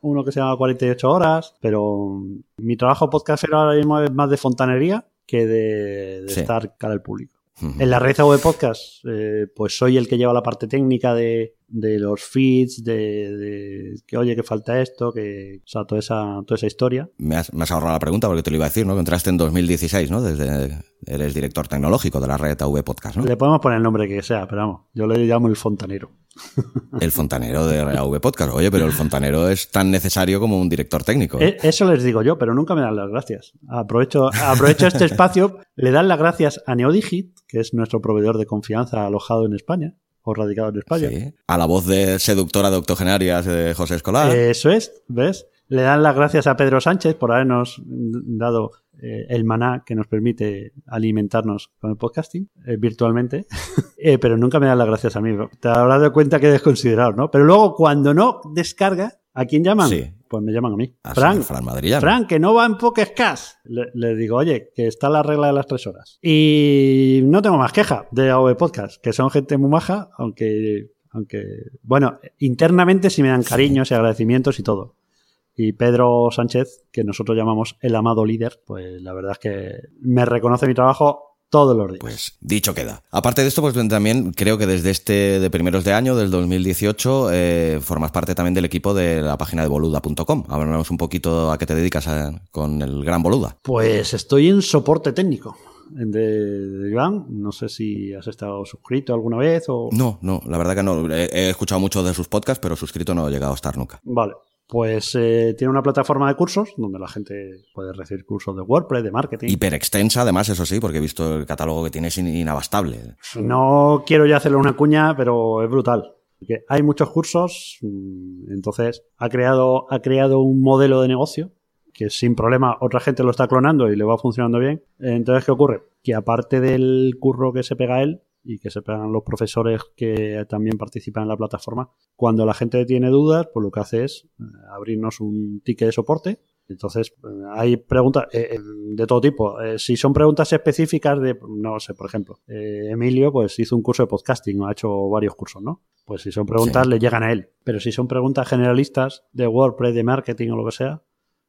uno que se llama 48 horas, pero mi trabajo podcast ahora mismo es más de fontanería que de, estar cara al público. En la red de podcast, eh, pues soy el que lleva la parte técnica de, los feeds, de, que oye, que falta esto, que, o sea, toda esa, toda esa historia. Me has, ahorrado la pregunta porque te lo iba a decir, ¿no? Que entraste en 2016, ¿no? Desde, eres director tecnológico de la red AV Podcast, ¿no? Le podemos poner el nombre que sea, pero vamos, yo le llamo el fontanero. El fontanero de (laughs) AV Podcast. Oye, pero el fontanero es tan necesario como un director técnico. ¿eh? E, eso les digo yo, pero nunca me dan las gracias. Aprovecho, aprovecho este espacio, le dan las gracias a Neodigit, que es nuestro proveedor de confianza alojado en España o radicado en España. Sí, a la voz de seductora de octogenarias de José Escolar. Eso es, ¿ves? Le dan las gracias a Pedro Sánchez por habernos dado eh, el maná que nos permite alimentarnos con el podcasting eh, virtualmente, (laughs) eh, pero nunca me dan las gracias a mí. Te habrás dado cuenta que he desconsiderado, ¿no? Pero luego cuando no descarga, ¿a quién llaman? Sí. Pues me llaman a mí. A Frank, Fran, Frank, que no va en Podcast. Le, le, digo, oye, que está la regla de las tres horas. Y no tengo más queja de AOV Podcast, que son gente muy maja, aunque, aunque, bueno, internamente sí me dan cariños y agradecimientos y todo. Y Pedro Sánchez, que nosotros llamamos el amado líder, pues la verdad es que me reconoce mi trabajo todos los días. Pues dicho queda. Aparte de esto, pues también creo que desde este de primeros de año, del 2018, eh, formas parte también del equipo de la página de boluda.com. Háblanos un poquito a qué te dedicas con el gran Boluda. Pues estoy en soporte técnico de, Iván. No sé si has estado suscrito alguna vez o... No, no, la verdad que no. He, he escuchado mucho de sus podcasts, pero suscrito no he llegado a estar nunca. Vale. Pues eh, tiene una plataforma de cursos donde la gente puede recibir cursos de WordPress, de marketing. Hiper extensa, además, eso sí, porque he visto el catálogo que tiene es inabastable. No quiero ya hacerle una cuña, pero es brutal. Porque hay muchos cursos, mm, entonces ha creado, ha creado un modelo de negocio que sin problema otra gente lo está clonando y le va funcionando bien. Entonces, ¿qué ocurre? Que aparte del curro que se pega él, y que se pegan los profesores que también participan en la plataforma. Cuando la gente tiene dudas, pues lo que hace es eh, abrirnos un ticket de soporte. Entonces, eh, hay preguntas eh, de todo tipo. si son preguntas específicas de, no sé, por ejemplo, Emilio pues hizo un curso de podcasting o ha hecho varios cursos, ¿no? Pues si son preguntas, le llegan a él. Pero si son preguntas generalistas de WordPress, de marketing o lo que sea,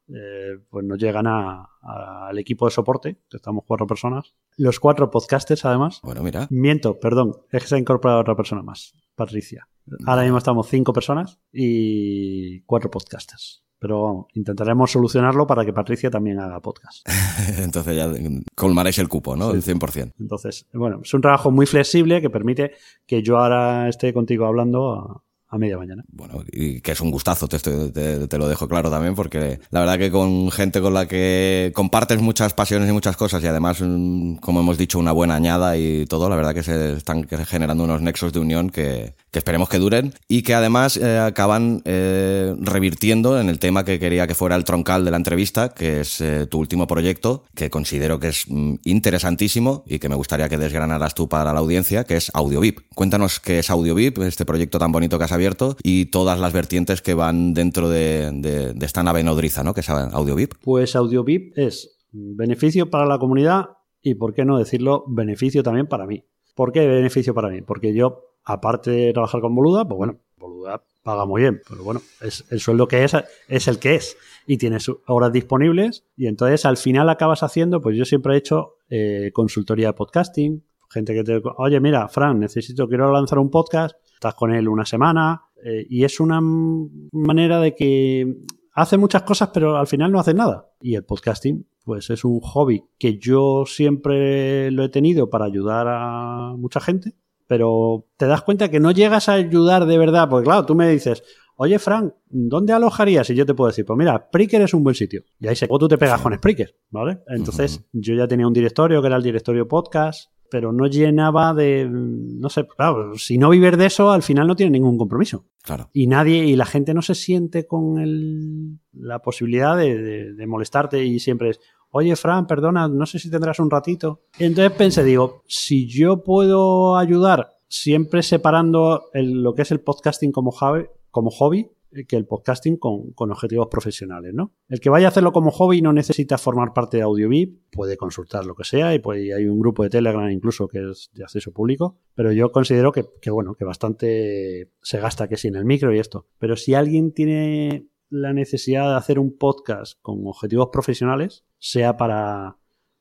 eh, pues nos llegan al equipo de soporte, que estamos cuatro personas. Los cuatro podcasters, además. Bueno, mira. Miento, perdón, es que se ha incorporado otra persona más, Patricia. Ahora mismo estamos cinco personas y cuatro podcasters. Pero vamos, intentaremos solucionarlo para que Patricia también haga podcast. (laughs) Entonces ya colmaréis el cupo, ¿no? El 100%. Entonces, bueno, es un trabajo muy flexible que permite que yo ahora esté contigo hablando a media mañana. Bueno, y que es un gustazo, te, te, lo dejo claro también, porque la verdad que con gente con la que compartes muchas pasiones y muchas cosas y además, mm, como hemos dicho, una buena añada y todo, la verdad que se están generando unos nexos de unión que, que esperemos que duren y que además eh, acaban eh, revirtiendo en el tema que quería que fuera el troncal de la entrevista, que es eh, tu último proyecto, que considero que es mm, interesantísimo y que me gustaría que desgranaras tú para la audiencia, que es AudioVip. Cuéntanos qué es AudioVip, este proyecto tan bonito que has abierto y todas las vertientes que van dentro de, esta nave nodriza, ¿no? Que es AudioVip. Pues AudioVip es beneficio para la comunidad y, ¿por qué no decirlo, beneficio también para mí? ¿Por qué beneficio para mí? Porque yo, aparte de trabajar con Boluda, pues bueno, Boluda paga muy bien, pero bueno, es, el sueldo que es es el que es y tienes horas disponibles y entonces al final acabas haciendo, pues yo siempre he hecho eh, consultoría de podcasting, gente que te, oye, mira, Fran, necesito, quiero lanzar un podcast, estás con él una semana eh, y es una manera de que hace muchas cosas pero al final no hace nada. Y el podcasting, pues es un hobby que yo siempre lo he tenido para ayudar a mucha gente, pero te das cuenta que no llegas a ayudar de verdad, porque claro, tú me dices, oye Frank, ¿dónde alojarías? Y yo te puedo decir, pues mira, Spreaker es un buen sitio. Y ahí se, o tú te pegas con Spreaker, ¿vale? Entonces yo ya tenía un directorio que era el directorio podcast, pero no llenaba de, no sé, claro, si no vives de eso, al final no tiene ningún compromiso. Claro. Y nadie, y la gente no se siente con el, la posibilidad de, de, molestarte y siempre es, oye, Fran, perdona, no sé si tendrás un ratito. entonces pensé, digo, si yo puedo ayudar siempre separando lo que es el podcasting como hobby, como hobby que el podcasting con, objetivos profesionales, ¿no? El que vaya a hacerlo como hobby no necesita formar parte de AudioVip, puede consultar lo que sea y pues hay un grupo de Telegram incluso que es de acceso público, pero yo considero que, bueno, que bastante se gasta que sin el micro y esto. Pero si alguien tiene la necesidad de hacer un podcast con objetivos profesionales, sea para,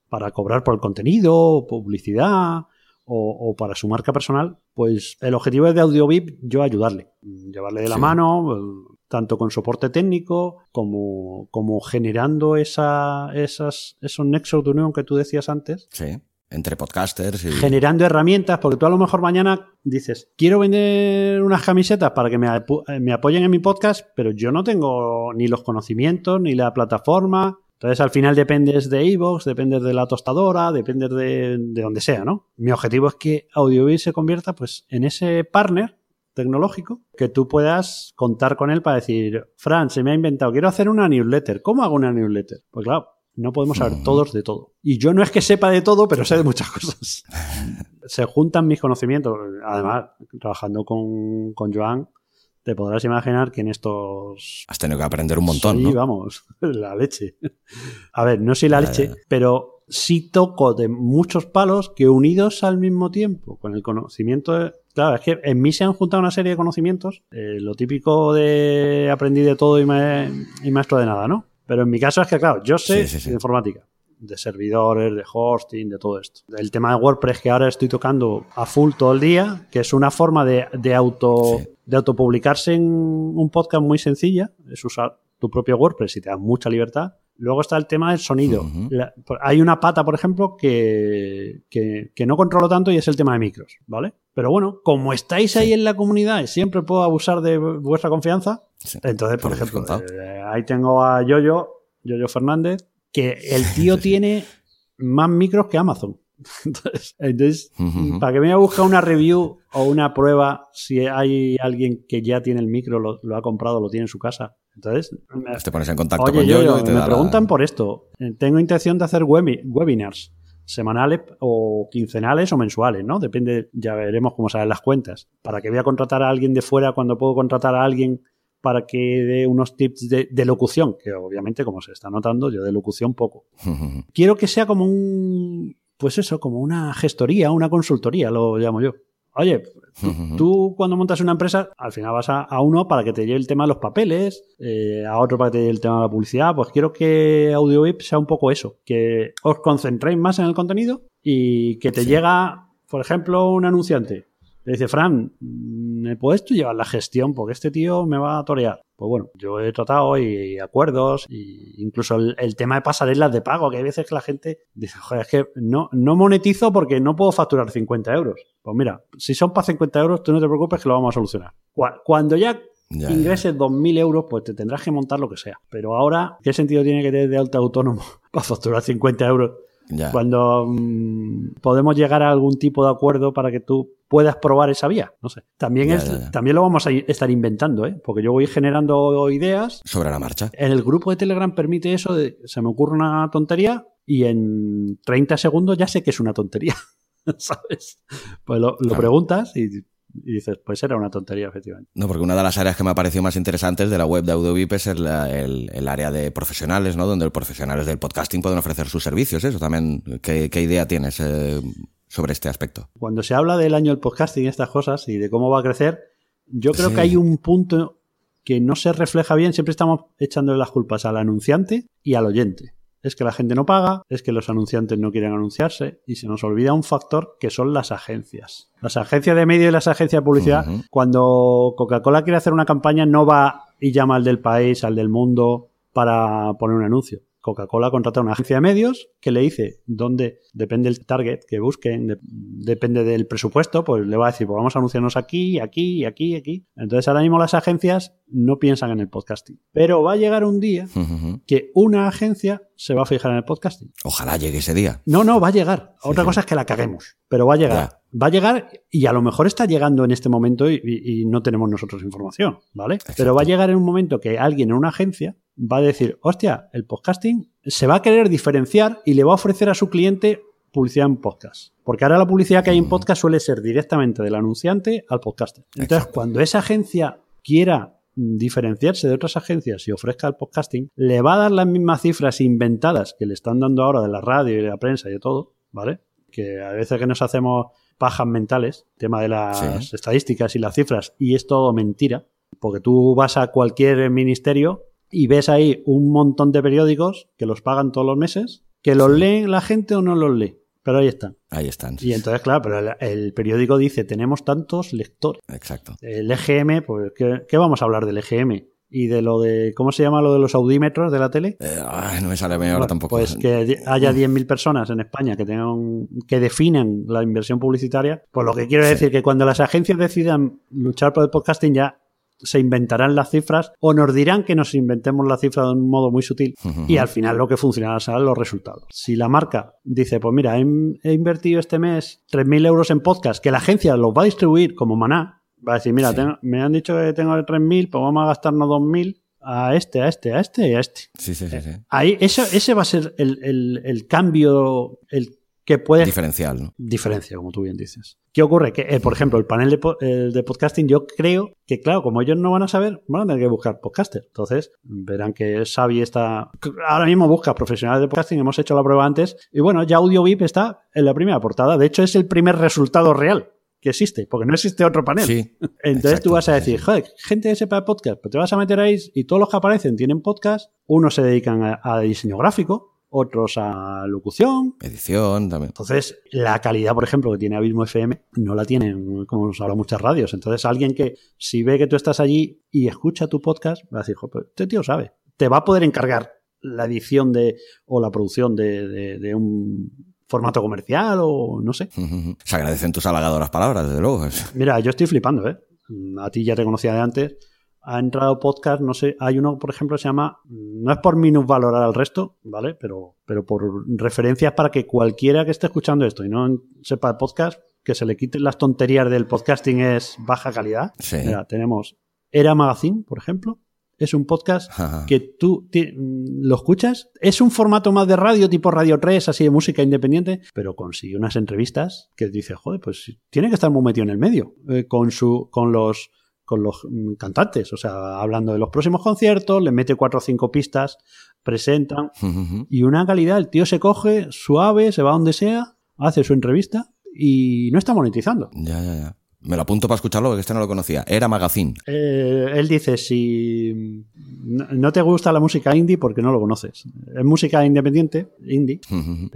para cobrar por el contenido, publicidad, o, para su marca personal, pues el objetivo es de AudioVip yo ayudarle, llevarle de la mano, tanto con soporte técnico como, como generando esa, esas, esos nexos de unión que tú decías antes. Sí. Entre podcasters y... Generando herramientas, porque tú a lo mejor mañana dices, quiero vender unas camisetas para que me, me apoyen en mi podcast, pero yo no tengo ni los conocimientos, ni la plataforma, entonces, al final dependes de Evox, dependes de la tostadora, dependes de, donde sea, ¿no? Mi objetivo es que AudioBiz se convierta, pues, en ese partner tecnológico que tú puedas contar con él para decir, Fran, se me ha inventado, quiero hacer una newsletter. ¿Cómo hago una newsletter? Pues claro, no podemos saber todos de todo. Y yo no es que sepa de todo, pero sé de muchas cosas. (laughs) se juntan mis conocimientos. Además, trabajando con, con Joan, te podrás imaginar que en estos... Has tenido que aprender un montón, sí, vamos, (laughs) la leche. A ver, no soy la leche, pero sí toco de muchos palos que unidos al mismo tiempo, con el conocimiento... Claro, es que en mí se han juntado una serie de conocimientos, eh, lo típico de aprendí de todo y, maestro de nada, ¿no? Pero en mi caso es que, claro, yo sé de informática, de servidores, de hosting, de todo esto. El tema de WordPress que ahora estoy tocando a full todo el día, que es una forma de, de auto de autopublicarse en un podcast muy sencilla, es usar tu propio WordPress y te da mucha libertad. Luego está el tema del sonido. hay una pata, por ejemplo, que, que, no controlo tanto y es el tema de micros, ¿vale? Pero bueno, como estáis ahí en la comunidad y siempre puedo abusar de vuestra confianza, entonces, por ejemplo, eh, ahí tengo a Yoyo, Yoyo Fernández, que el (laughs) tío tiene más micros que Amazon. (laughs) Entonces, para que me a buscar una review o una prueba si hay alguien que ya tiene el micro, lo, ha comprado, lo tiene en su casa. Entonces, te pones en contacto con yo, me preguntan por esto. Eh, tengo intención de hacer webinars semanales o quincenales o mensuales, ¿no? Depende, ya veremos cómo salen las cuentas. ¿Para que voy a contratar a alguien de fuera cuando puedo contratar a alguien para que dé unos tips de, de locución? Que obviamente, como se está notando, yo de locución poco. (laughs) Quiero que sea como un, pues eso, como una gestoría, una consultoría, lo llamo yo. Oye, tú, cuando montas una empresa, al final vas a, uno para que te lleve el tema de los papeles, eh, a otro para que te lleve el tema de la publicidad. Pues quiero que AudioVip sea un poco eso, que os concentréis más en el contenido y que te llega, por ejemplo, un anunciante. Le dice, Fran, ¿me puedes tú llevar la gestión? Porque este tío me va a torear. Pues bueno, yo he tratado y acuerdos, y incluso el, tema de pasarelas de pago, que hay veces que la gente dice, joder, es que no, no monetizo porque no puedo facturar 50 euros. Pues mira, si son para 50 euros, tú no te preocupes que lo vamos a solucionar. Cuando ya ingreses 2.000 euros, pues te tendrás que montar lo que sea. Pero ahora, ¿qué sentido tiene que tener de alta autónomo (laughs) para facturar 50 euros? Cuando mm, podemos llegar a algún tipo de acuerdo para que tú puedas probar esa vía. No sé. También, es, también lo vamos a estar inventando, ¿eh? porque yo voy generando ideas. Sobre la marcha. En el grupo de Telegram permite eso de se me ocurre una tontería y en 30 segundos ya sé que es una tontería. (laughs) ¿Sabes? Pues lo, preguntas y Y dices, pues era una tontería, efectivamente. No, porque una de las áreas que me ha parecido más interesantes de la web de AudioVip es el, el, el, área de profesionales, ¿no? Donde los profesionales del podcasting pueden ofrecer sus servicios. Eso también, ¿qué, qué idea tienes eh, sobre este aspecto? Cuando se habla del año del podcasting y estas cosas y de cómo va a crecer, yo creo Sí. que hay un punto que no se refleja bien. Siempre estamos echándole las culpas al anunciante y al oyente. Es que la gente no paga, es que los anunciantes no quieren anunciarse y se nos olvida un factor que son las agencias. Las agencias de medio y las agencias de publicidad, cuando Coca-Cola quiere hacer una campaña, no va y llama al del país, al del mundo para poner un anuncio. Coca-Cola contrata una agencia de medios que le dice dónde, depende del target que busquen, de- depende del presupuesto, pues le va a decir, pues vamos a anunciarnos aquí, aquí, aquí, aquí. Entonces ahora mismo las agencias no piensan en el podcasting. Pero va a llegar un día (laughs) que una agencia se va a fijar en el podcasting. Ojalá llegue ese día. No, no, va a llegar. Sí, Otra sí. cosa es que la caguemos, pero va a llegar. Va a llegar y a lo mejor está llegando en este momento y, y- y no tenemos nosotros información, ¿vale? Pero va a llegar en un momento que alguien en una agencia va a decir, hostia, el podcasting se va a querer diferenciar y le va a ofrecer a su cliente publicidad en podcast. Porque ahora la publicidad que hay en Mm. podcast suele ser directamente del anunciante al podcaster. Entonces, Exacto. cuando esa agencia quiera diferenciarse de otras agencias y ofrezca el podcasting, le va a dar las mismas cifras inventadas que le están dando ahora de la radio y de la prensa y de todo, ¿vale? Que a veces que nos hacemos pajas mentales, tema de las Sí. estadísticas y las cifras, y es todo mentira, porque tú vas a cualquier ministerio y ves ahí un montón de periódicos que los pagan todos los meses, que los Sí. lee la gente o no los lee, pero ahí están. Ahí están. Y entonces, claro, pero el, el periódico dice, tenemos tantos lectores. Exacto. El EGM, pues, ¿qué, qué vamos a hablar del EGM? Y de lo de, ¿cómo se llama lo de los audímetros de la tele? Eh, ay, no me sale ahora Bueno, tampoco. Pues que haya 10.000 personas en España que tengan que definan la inversión publicitaria. Pues lo que quiero Sí. decir que cuando las agencias decidan luchar por el podcasting ya se inventarán las cifras o nos dirán que nos inventemos la cifra de un modo muy sutil y al final lo que funcionará serán los resultados. Si la marca dice, pues mira, he, he invertido este mes 3.000 euros en podcast, que la agencia los va a distribuir como maná, va a decir, mira, Sí. tengo- me han dicho que tengo 3.000, pues vamos a gastarnos 2.000 a este, a este, a este y a este. Sí, sí, sí. sí. Ahí, eso, ese va a ser el, el- el cambio, el que puede Diferencial, ¿no? diferencia, como tú bien dices. ¿Qué ocurre? Que, eh, por ejemplo, el panel de, el de podcasting, yo creo que, claro, como ellos no van a saber, van a tener que buscar podcaster. Entonces, verán que Xavi está. Ahora mismo busca profesionales de podcasting, hemos hecho la prueba antes. Y bueno, ya AudioVip está en la primera portada. De hecho, es el primer resultado real que existe, porque no existe otro panel. Sí. Entonces Exacto, tú vas a decir, joder, gente que sepa de podcast, pero te vas a meter ahí y todos los que aparecen tienen podcast, unos se dedican a, a diseño gráfico, otros a locución. Edición también. Entonces, la calidad, por ejemplo, que tiene Abismo FM, no la tienen, como nos hablan muchas radios. Entonces, alguien que, si ve que tú estás allí y escucha tu podcast, va a decir, joder, este tío sabe. Te va a poder encargar la edición de, o la producción de, de- de un formato comercial o no sé. (laughs) Se agradecen tus halagadoras palabras, desde luego. (laughs) Mira, yo estoy flipando, ¿eh? A ti ya te conocía de antes. Ha entrado podcast, no sé, hay uno, por ejemplo, que se llama, no es por minusvalorar al resto, ¿vale? Pero, pero por referencias para que cualquiera que esté escuchando esto y no sepa de podcast, que se le quiten las tonterías del podcasting es baja calidad. Sí. Mira, tenemos Era Magazine, por ejemplo. Es un podcast Ajá. que tú mm, lo escuchas. Es un formato más de radio, tipo Radio 3, así de música independiente, pero consigue unas entrevistas que dice, joder, pues tiene que estar muy metido en el medio, eh, con, su, con los con los mm, cantantes, o sea, hablando de los próximos conciertos, le mete cuatro o cinco pistas, presentan, y una calidad, el tío se coge suave, se va donde sea, hace su entrevista y no está monetizando. Ya, ya, ya. Me lo apunto para escucharlo porque este no lo conocía. Era Magazine. Eh, él dice, si no te gusta la música indie, porque no lo conoces. Es música independiente, indie.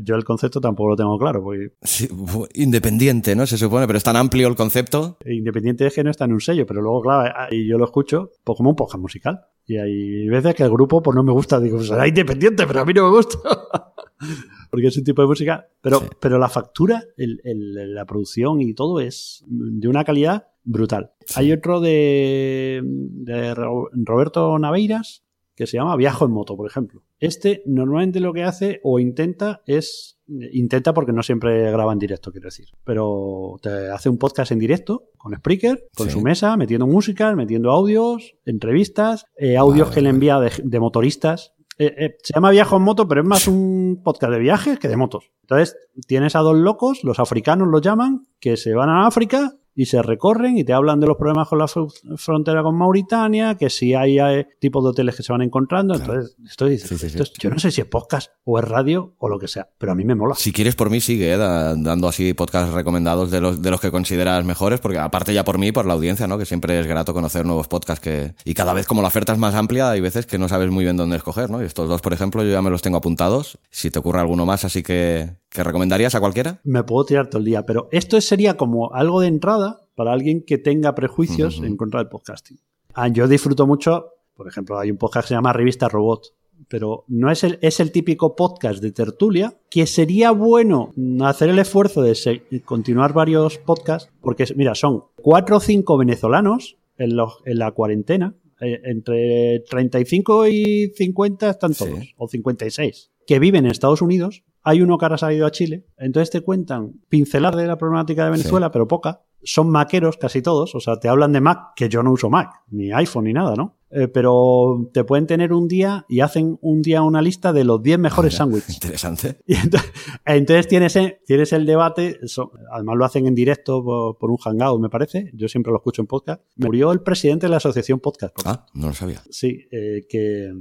Yo el concepto tampoco lo tengo claro, porque Sí, independiente, ¿no? Se supone, pero es tan amplio el concepto. independiente es que no está en un sello, pero luego, claro, y yo lo escucho pues como un podcast musical. Y hay veces que el grupo pues no me gusta, digo, será independiente, pero a mí no me gusta. (laughs) Porque es un tipo de música, pero, Sí. pero la factura, el- el- la producción y todo es de una calidad brutal. Sí. Hay otro de, de Ro- Roberto Naveiras que se llama Viajo en moto, por ejemplo. Este normalmente lo que hace o intenta es, intenta porque no siempre graba en directo, quiero decir, pero te hace un podcast en directo con Spreaker, con Sí. su mesa, metiendo música, metiendo audios, entrevistas, eh, audios Vale, que le envía de, de motoristas. Eh, eh, se llama Viajo en moto, pero es más un podcast de viajes que de motos. Entonces, tienes a dos locos, los africanos los llaman, que se van a África y se recorren y te hablan de los problemas con la frontera con Mauritania, que si hay, tipos de hoteles que se van encontrando. Entonces, estoy yo no sé si es podcast o es radio o lo que sea, pero a mí me mola. Si quieres por mí, sigue ¿eh? dando así podcasts recomendados de los, de los que consideras mejores, porque aparte ya por mí, por la audiencia, ¿no? Que siempre es grato conocer nuevos podcasts que... Y cada vez como la oferta es más amplia, hay veces que no sabes muy bien dónde escoger, ¿no? Y estos dos, por ejemplo, yo ya me los tengo apuntados. Si te ocurre alguno más, así que... ¿Que recomendarías a cualquiera? Me puedo tirar todo el día, pero esto sería como algo de entrada para alguien que tenga prejuicios en contra del podcasting. Ah, yo disfruto mucho, por ejemplo, hay un podcast que se llama Revista Robot, pero no es el, es el típico podcast de tertulia, que sería bueno hacer el esfuerzo de continuar varios podcasts, porque mira, son cuatro o cinco venezolanos en, en la cuarentena, eh, entre 35 y 50 están todos, o 56, que viven en Estados Unidos. Hay uno que ahora ha salido a Chile, entonces te cuentan pincelar de la problemática de Venezuela, pero poca. Son maqueros casi todos, o sea, te hablan de Mac, que yo no uso Mac, ni iPhone ni nada, ¿no? Eh, pero te pueden tener un día y hacen un día una lista de los 10 mejores sándwiches. Interesante. (laughs) Y entonces, tienes, tienes el debate, además lo hacen en directo por, un hangout, me parece, yo siempre lo escucho en podcast. Murió el presidente de la asociación podcast. Ah, no lo sabía. Sí, eh, que,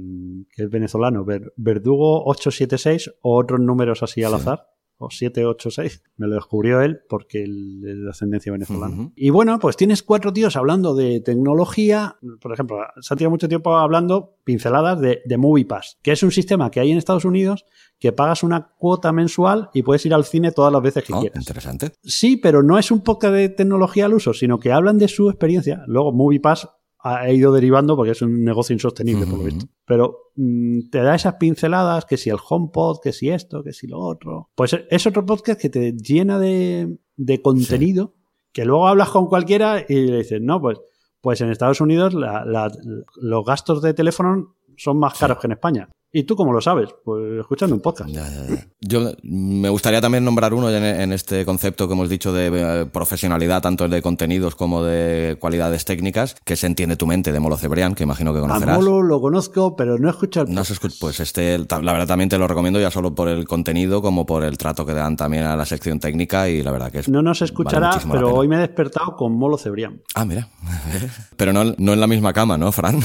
es venezolano, Verdugo 876 o otros números así al azar o 7, 8, 6. Me lo descubrió él porque él es de ascendencia venezolana. Y bueno, pues tienes cuatro tíos hablando de tecnología. Por ejemplo, se ha tirado mucho tiempo hablando pinceladas de, de MoviePass, que es un sistema que hay en Estados Unidos que pagas una cuota mensual y puedes ir al cine todas las veces que oh, quieras. Interesante. Sí, pero no es un poco de tecnología al uso, sino que hablan de su experiencia. Luego, MoviePass ha ido derivando porque es un negocio insostenible, por lo visto. Pero mm, te da esas pinceladas, que si el HomePod, que si esto, que si lo otro. Pues es otro podcast que te llena de, contenido, que luego hablas con cualquiera y le dices, no, pues, pues en Estados Unidos los gastos de teléfono son más caros que en España. ¿Y tú cómo lo sabes? Pues escuchando un podcast. Yo me gustaría también nombrar uno en, este concepto que hemos dicho de eh, profesionalidad, tanto de contenidos como de cualidades técnicas, que se entiende tu mente, de Molo Cebrián, que imagino que conocerás. A Molo lo conozco, pero no he escuchado No has Pues este, la verdad también te lo recomiendo ya solo por el contenido como por el trato que dan también a la sección técnica y la verdad que es... No nos escuchará, pero hoy me he despertado con Molo Cebrián. Ah, mira. (laughs) pero no, no en la misma cama, ¿no, Fran?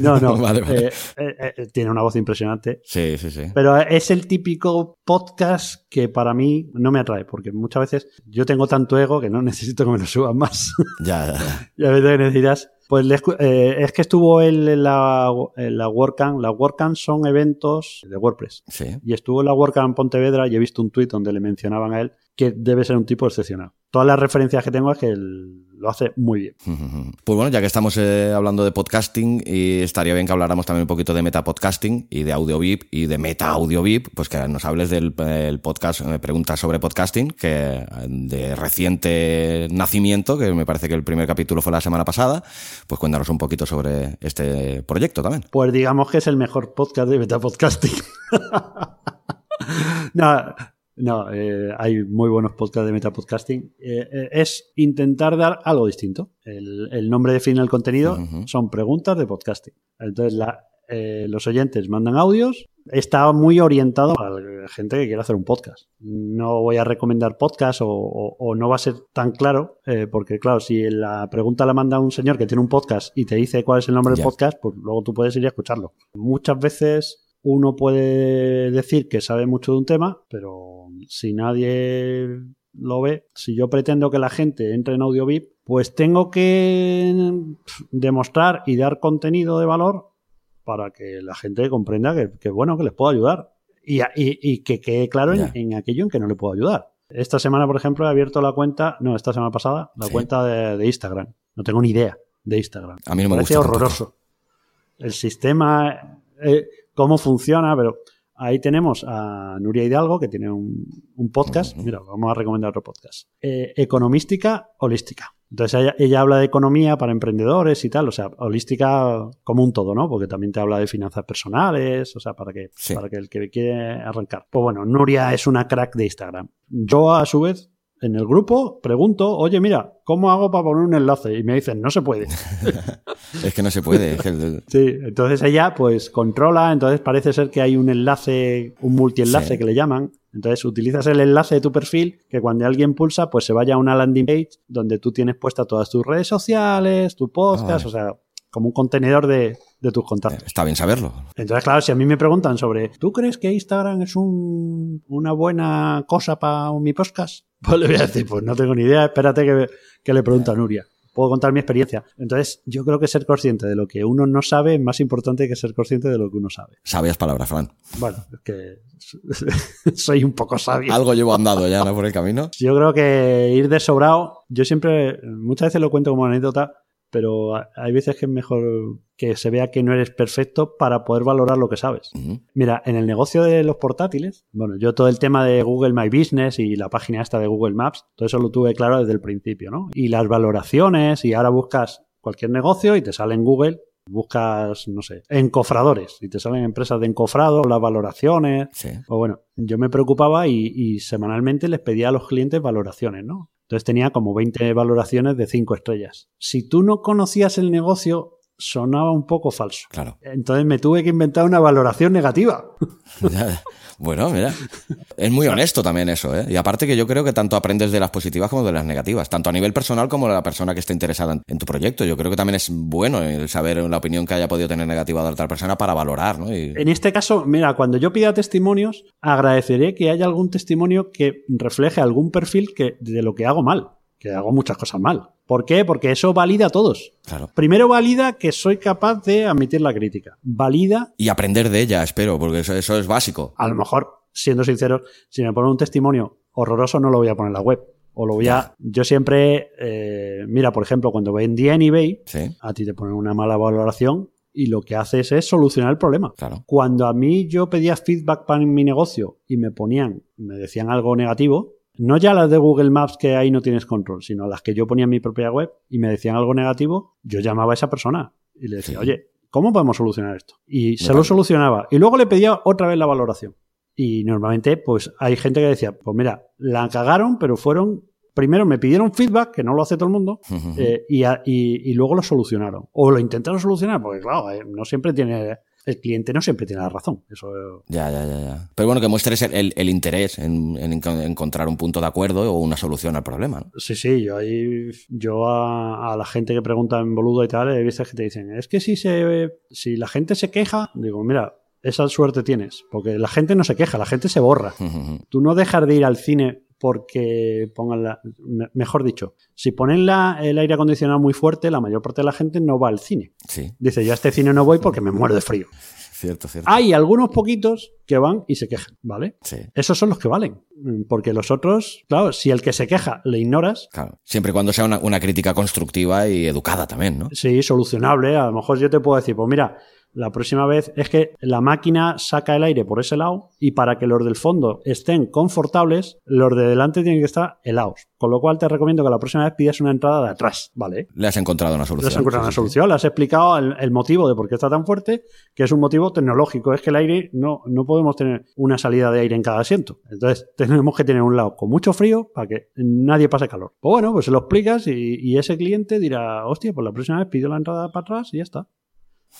No, no. (laughs) vale, eh, eh, tiene una voz impresionante Sí, sí, sí. Pero es el típico podcast que para mí no me atrae, porque muchas veces yo tengo tanto ego que no (laughs) necesito que me lo suban más. Ya, (laughs) ya. y a veces necesitas. Pues eh, es que estuvo él en la, en la WordCamp. Las WordCamp son eventos de WordPress. Sí. Y estuvo en la WordCamp en Pontevedra y he visto un tuit donde le mencionaban a él que debe ser un tipo excepcional. Todas las referencias que tengo es que lo hace muy bien. (laughs) Pues bueno, ya que estamos eh, hablando de podcasting, y estaría bien que habláramos también un poquito de metapodcasting y de audio VIP y de meta audio VIP, pues que nos hables del podcast eh, Preguntas sobre podcasting, que de reciente nacimiento, que me parece que el primer capítulo fue la semana pasada, pues cuéntanos un poquito sobre este proyecto también. Pues digamos que es el mejor podcast de metapodcasting. (laughs) no, no, eh, hay muy buenos podcasts de metapodcasting. Eh, eh, es intentar dar algo distinto. El, nombre define el contenido, son preguntas de podcasting. Entonces, los oyentes mandan audios. Está muy orientado a la gente que quiere hacer un podcast. No voy a recomendar podcast o, no va a ser tan claro, porque claro, si la pregunta la manda un señor que tiene un podcast y te dice cuál es el nombre del podcast, pues luego tú puedes ir a escucharlo. Muchas veces uno puede decir que sabe mucho de un tema, pero si nadie lo ve, si yo pretendo que la gente entre en Audio VIP, pues tengo que demostrar y dar contenido de valor para que la gente comprenda que, bueno, que les puedo ayudar. Y, que quede claro en, aquello en que no le puedo ayudar. Esta semana, por ejemplo, he abierto la cuenta, no, esta semana pasada, la cuenta de, Instagram. No tengo ni idea de Instagram. A mí no me, parece horroroso. El sistema, eh, cómo funciona, pero Ahí tenemos a Nuria Hidalgo, que tiene un, podcast. Mira, vamos a recomendar otro podcast. Eh, economística holística. Entonces ella, habla de economía para emprendedores y tal, o sea, holística como un todo, ¿no? Porque también te habla de finanzas personales, o sea, para que, para que el que quiere arrancar. Pues bueno, Nuria es una crack de Instagram. Yo, a su vez, en el grupo pregunto, oye, mira, ¿cómo hago para poner un enlace? Y me dicen, no se puede. (laughs) es que no se puede. Sí, entonces ella pues controla, entonces parece ser que hay un enlace, un multienlace que le llaman, Entonces utilizas el enlace de tu perfil que cuando alguien pulsa, pues se vaya a una landing page donde tú tienes puesta todas tus redes sociales, tu podcast, Ah, o sea, como un contenedor de, de tus contactos. Está bien saberlo. Entonces, claro, si a mí me preguntan sobre, ¿tú crees que Instagram es un- una buena cosa para mi podcast? (laughs) Pues le voy a decir, pues no tengo ni idea, espérate que, que le pregunto a Nuria. Puedo contar mi experiencia. Entonces, yo creo que ser consciente de lo que uno no sabe es más importante que ser consciente de lo que uno sabe. Sabias palabras, Fran. Bueno, es que (laughs) soy un poco sabio. Algo llevo andado ya, ¿no? Por el camino. Yo creo que ir de sobrado, yo siempre, muchas veces lo cuento como anécdota, pero ha- hay veces que es mejor que se vea que no eres perfecto para poder valorar lo que sabes. Mira, en el negocio de los portátiles, bueno, yo todo el tema de Google My Business y la página esta de Google Maps, todo eso lo tuve claro desde el principio, ¿no? Y las valoraciones, y ahora buscas cualquier negocio y te sale en Google, buscas, no sé, encofradores, y te salen empresas de encofrado, las valoraciones, Sí. o bueno, yo me preocupaba y, y semanalmente les pedía a los clientes valoraciones, ¿no? Entonces tenía como 20 valoraciones de 5 estrellas. Si tú no conocías el negocio, sonaba un poco falso. Claro. Entonces me tuve que inventar una valoración negativa. (laughs) Bueno, mira. Es muy honesto también eso, ¿eh? Y aparte que yo creo que tanto aprendes de las positivas como de las negativas, tanto a nivel personal como de la persona que esté interesada en- en tu proyecto. Yo creo que también es bueno el saber la opinión que haya podido tener negativa de otra persona para valorar, ¿no? Y- En este caso, mira, cuando yo pida testimonios, agradeceré que haya algún testimonio que refleje algún perfil que, de lo que hago mal, que hago muchas cosas mal. ¿Por qué? Porque eso valida a todos. claro. Primero valida que soy capaz de admitir la crítica. Valida, Y aprender de ella, espero, porque eso, eso es básico. a lo mejor, siendo sinceros, si me ponen un testimonio horroroso no lo voy a poner en la web. O lo voy a... Yo siempre... eh, mira, por ejemplo, cuando vendía en eBay, Sí, a ti te ponen una mala valoración y lo que haces es solucionar el problema. claro. Cuando a mí yo pedía feedback para mi negocio y me ponían, me decían algo negativo, no ya las de Google Maps que ahí no tienes control, sino las que yo ponía en mi propia web y me decían algo negativo, yo llamaba a esa persona y le decía, Sí. oye, ¿cómo podemos solucionar esto? Y se lo solucionaba. Y luego le pedía otra vez la valoración. Y normalmente, pues hay gente que decía, pues mira, la cagaron, pero fueron, primero me pidieron feedback, que no lo hace todo el mundo, eh, y, a- y- y luego lo solucionaron. O lo intentaron solucionar, porque claro, eh, no siempre tiene, el cliente no siempre tiene la razón. Eso Ya, ya, ya, ya. Pero bueno, que muestres el, el- el interés en, en enco- encontrar un punto de acuerdo o una solución al problema, ¿no? Sí, sí, yo ahí, yo a, a la gente que pregunta en boludo y tal, hay veces que te dicen, es que si se, si la gente se queja, digo, mira, esa suerte tienes, porque la gente no se queja, la gente se borra. (laughs) Tú no dejas de ir al cine porque pongan la, me- mejor dicho, si ponen la- el aire acondicionado muy fuerte, la mayor parte de la gente no va al cine. Sí, Dice, yo a este cine no voy porque me muero de frío. (laughs) cierto, cierto. Hay algunos poquitos que van y se quejan, ¿vale? Sí, Esos son los que valen, porque los otros, claro, si el que se queja le ignoras, claro. Siempre y cuando sea una, una crítica constructiva y educada también, ¿no? Sí, solucionable. A lo mejor yo te puedo decir, pues mira, la próxima vez es que la máquina saca el aire por ese lado y para que los del fondo estén confortables, los de delante tienen que estar helados. Con lo cual te recomiendo que la próxima vez pidas una entrada de atrás, ¿vale? Le has encontrado una Le solución. has encontrado una solución, le has explicado el, el motivo de por qué está tan fuerte, que es un motivo tecnológico. Es que el aire no, no podemos tener una salida de aire en cada asiento. Entonces tenemos que tener un lado con mucho frío para que nadie pase calor. Pues bueno, pues se lo explicas y, y ese cliente dirá, hostia, pues la próxima vez pido la entrada para atrás y ya está.